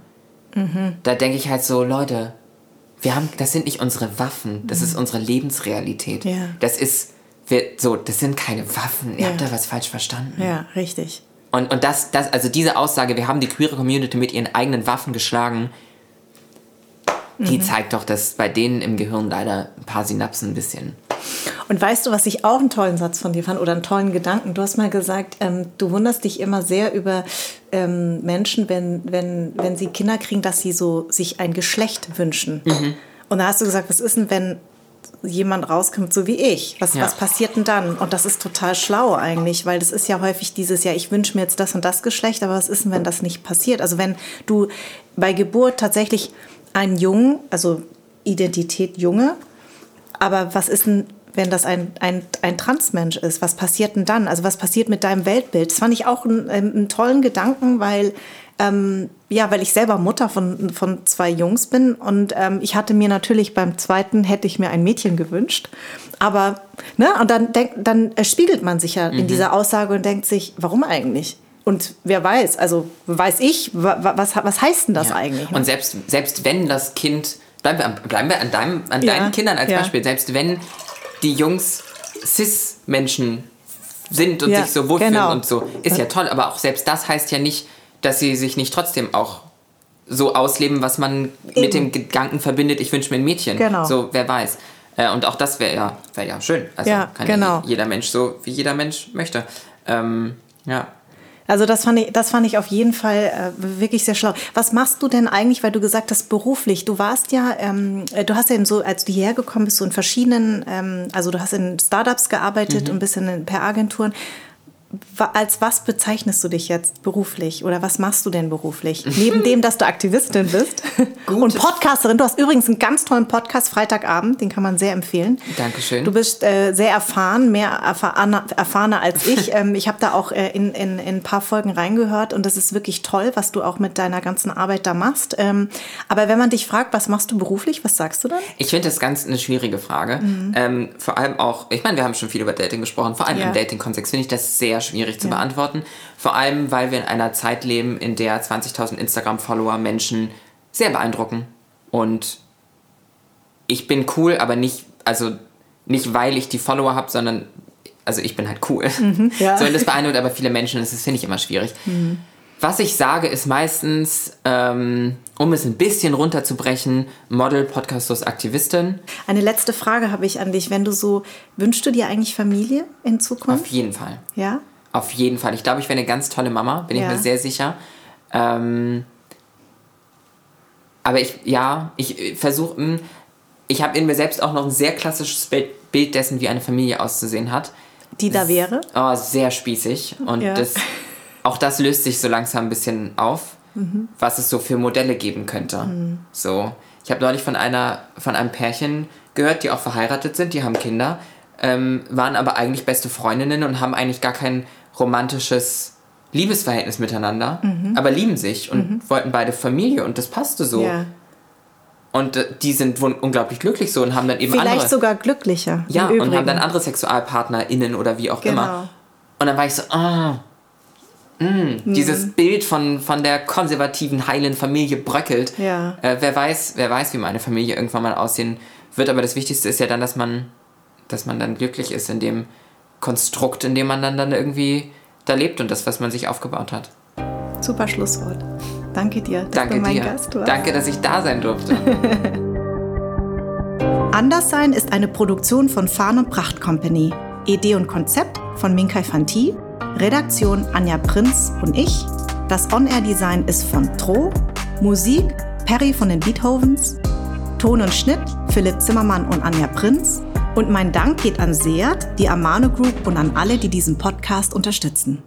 Mhm. Da denke ich halt so, Leute, wir haben, das sind nicht unsere Waffen, das mhm. ist unsere Lebensrealität. Ja. Das ist, wir, so, das sind keine Waffen. Ihr ja. habt da was falsch verstanden. Ja, richtig. Und, und das, das, also diese Aussage, wir haben die queere Community mit ihren eigenen Waffen geschlagen, die mhm. zeigt doch, dass bei denen im Gehirn leider ein paar Synapsen ein bisschen. Und weißt du, was ich auch einen tollen Satz von dir fand oder einen tollen Gedanken? Du hast mal gesagt, ähm, du wunderst dich immer sehr über ähm, Menschen, wenn, wenn, wenn sie Kinder kriegen, dass sie so sich ein Geschlecht wünschen. Mhm. Und da hast du gesagt, was ist denn, wenn jemand rauskommt, so wie ich. Was, ja. was passiert denn dann? Und das ist total schlau eigentlich, weil das ist ja häufig dieses, ja, ich wünsche mir jetzt das und das Geschlecht, aber was ist denn, wenn das nicht passiert? Also wenn du bei Geburt tatsächlich einen Jungen, also Identität Junge, aber was ist denn, wenn das ein, ein, ein Transmensch ist? Was passiert denn dann? Also was passiert mit deinem Weltbild? Das fand ich auch einen, einen tollen Gedanken, weil ähm, ja, weil ich selber Mutter von, von zwei Jungs bin und ähm, ich hatte mir natürlich beim zweiten hätte ich mir ein Mädchen gewünscht. Aber, ne, und dann, denk, dann spiegelt man sich ja mhm. in dieser Aussage und denkt sich, warum eigentlich? Und wer weiß, also weiß ich, was, was heißt denn das ja. eigentlich? Ne? Und selbst, selbst wenn das Kind, bleiben wir, bleiben wir an, deinem, an ja. deinen Kindern als ja. Beispiel, selbst wenn die Jungs Cis-Menschen sind und ja, sich so wohlfühlen genau. und so. Ist ja toll, aber auch selbst das heißt ja nicht, dass sie sich nicht trotzdem auch so ausleben, was man Eben. mit dem Gedanken verbindet, ich wünsche mir ein Mädchen. Genau. So, wer weiß. Äh, und auch das wäre ja, wär ja schön. Also ja, kann genau. ja jeder Mensch so, wie jeder Mensch möchte. Ähm, ja. Also das fand ich, das fand ich auf jeden Fall äh, wirklich sehr schlau. Was machst du denn eigentlich, weil du gesagt hast, beruflich? Du warst ja, ähm, äh, du hast ja in so, als du hierher gekommen bist, so in verschiedenen, ähm, also du hast in Startups gearbeitet mhm. und ein bisschen per Agenturen als was bezeichnest du dich jetzt beruflich oder was machst du denn beruflich? Neben dem, dass du Aktivistin bist und Podcasterin. Du hast übrigens einen ganz tollen Podcast Freitagabend, den kann man sehr empfehlen. Dankeschön. Du bist äh, sehr erfahren, mehr erfahrener, erfahrener als ich. ähm, ich habe da auch äh, in, in, in, ein paar Folgen reingehört und das ist wirklich toll, was du auch mit deiner ganzen Arbeit da machst. Ähm, aber wenn man dich fragt, was machst du beruflich, was sagst du dann? Ich finde das ganz eine schwierige Frage. Mhm. Ähm, vor allem auch, ich meine, wir haben schon viel über Dating gesprochen, vor allem ja. im Dating-Kontext finde ich das sehr schwierig zu ja. beantworten. Vor allem, weil wir in einer Zeit leben, in der 20.000 Instagram-Follower Menschen sehr beeindrucken. Und ich bin cool, aber nicht, also nicht weil ich die Follower habe, sondern also ich bin halt cool. Mhm, ja. So, und das beeindruckt aber viele Menschen, das finde ich immer schwierig. Mhm. Was ich sage, ist meistens, ähm, um es ein bisschen runterzubrechen, Model, Podcastlos, Aktivistin. Eine letzte Frage habe ich an dich. Wenn du so, wünschst du dir eigentlich Familie in Zukunft? Auf jeden Fall. Ja? Auf jeden Fall. Ich glaube, ich wäre eine ganz tolle Mama, bin ja. ich mir sehr sicher. Ähm, aber ich, ja, ich versuche, hm, ich habe in mir selbst auch noch ein sehr klassisches Bild dessen, wie eine Familie auszusehen hat. Die da wäre? Oh, sehr spießig. Und ja. das, auch das löst sich so langsam ein bisschen auf, mhm. was es so für Modelle geben könnte. Mhm. So. Ich habe neulich von einer, von einem Pärchen gehört, die auch verheiratet sind, die haben Kinder, ähm, waren aber eigentlich beste Freundinnen und haben eigentlich gar kein romantisches Liebesverhältnis miteinander, mhm. aber lieben sich und mhm. wollten beide Familie und das passte so. Ja. Und äh, die sind unglaublich glücklich so und haben dann eben Vielleicht andere. sogar glücklicher. Ja, und haben dann andere SexualpartnerInnen oder wie auch genau. immer. Und dann war ich so, ah, mh, mhm. dieses Bild von, von der konservativen, heilen Familie bröckelt. Ja. Äh, wer, weiß, wer weiß, wie meine Familie irgendwann mal aussehen wird, aber das Wichtigste ist ja dann, dass man, dass man dann glücklich ist in dem Konstrukt, in dem man dann, dann irgendwie da lebt und das, was man sich aufgebaut hat. Super Schlusswort. Danke dir, dass Danke du mein dir. Gast warst. Danke, dass ich da sein durfte. Anderssein ist eine Produktion von Farn und Pracht Company. Idee und Konzept von Minkai Fanti, Redaktion Anja Prinz und ich. Das On-Air-Design ist von Tro, Musik Perry von den Beethovens, Ton und Schnitt Philipp Zimmermann und Anja Prinz und mein Dank geht an Seat, die Amano Group und an alle, die diesen Podcast unterstützen.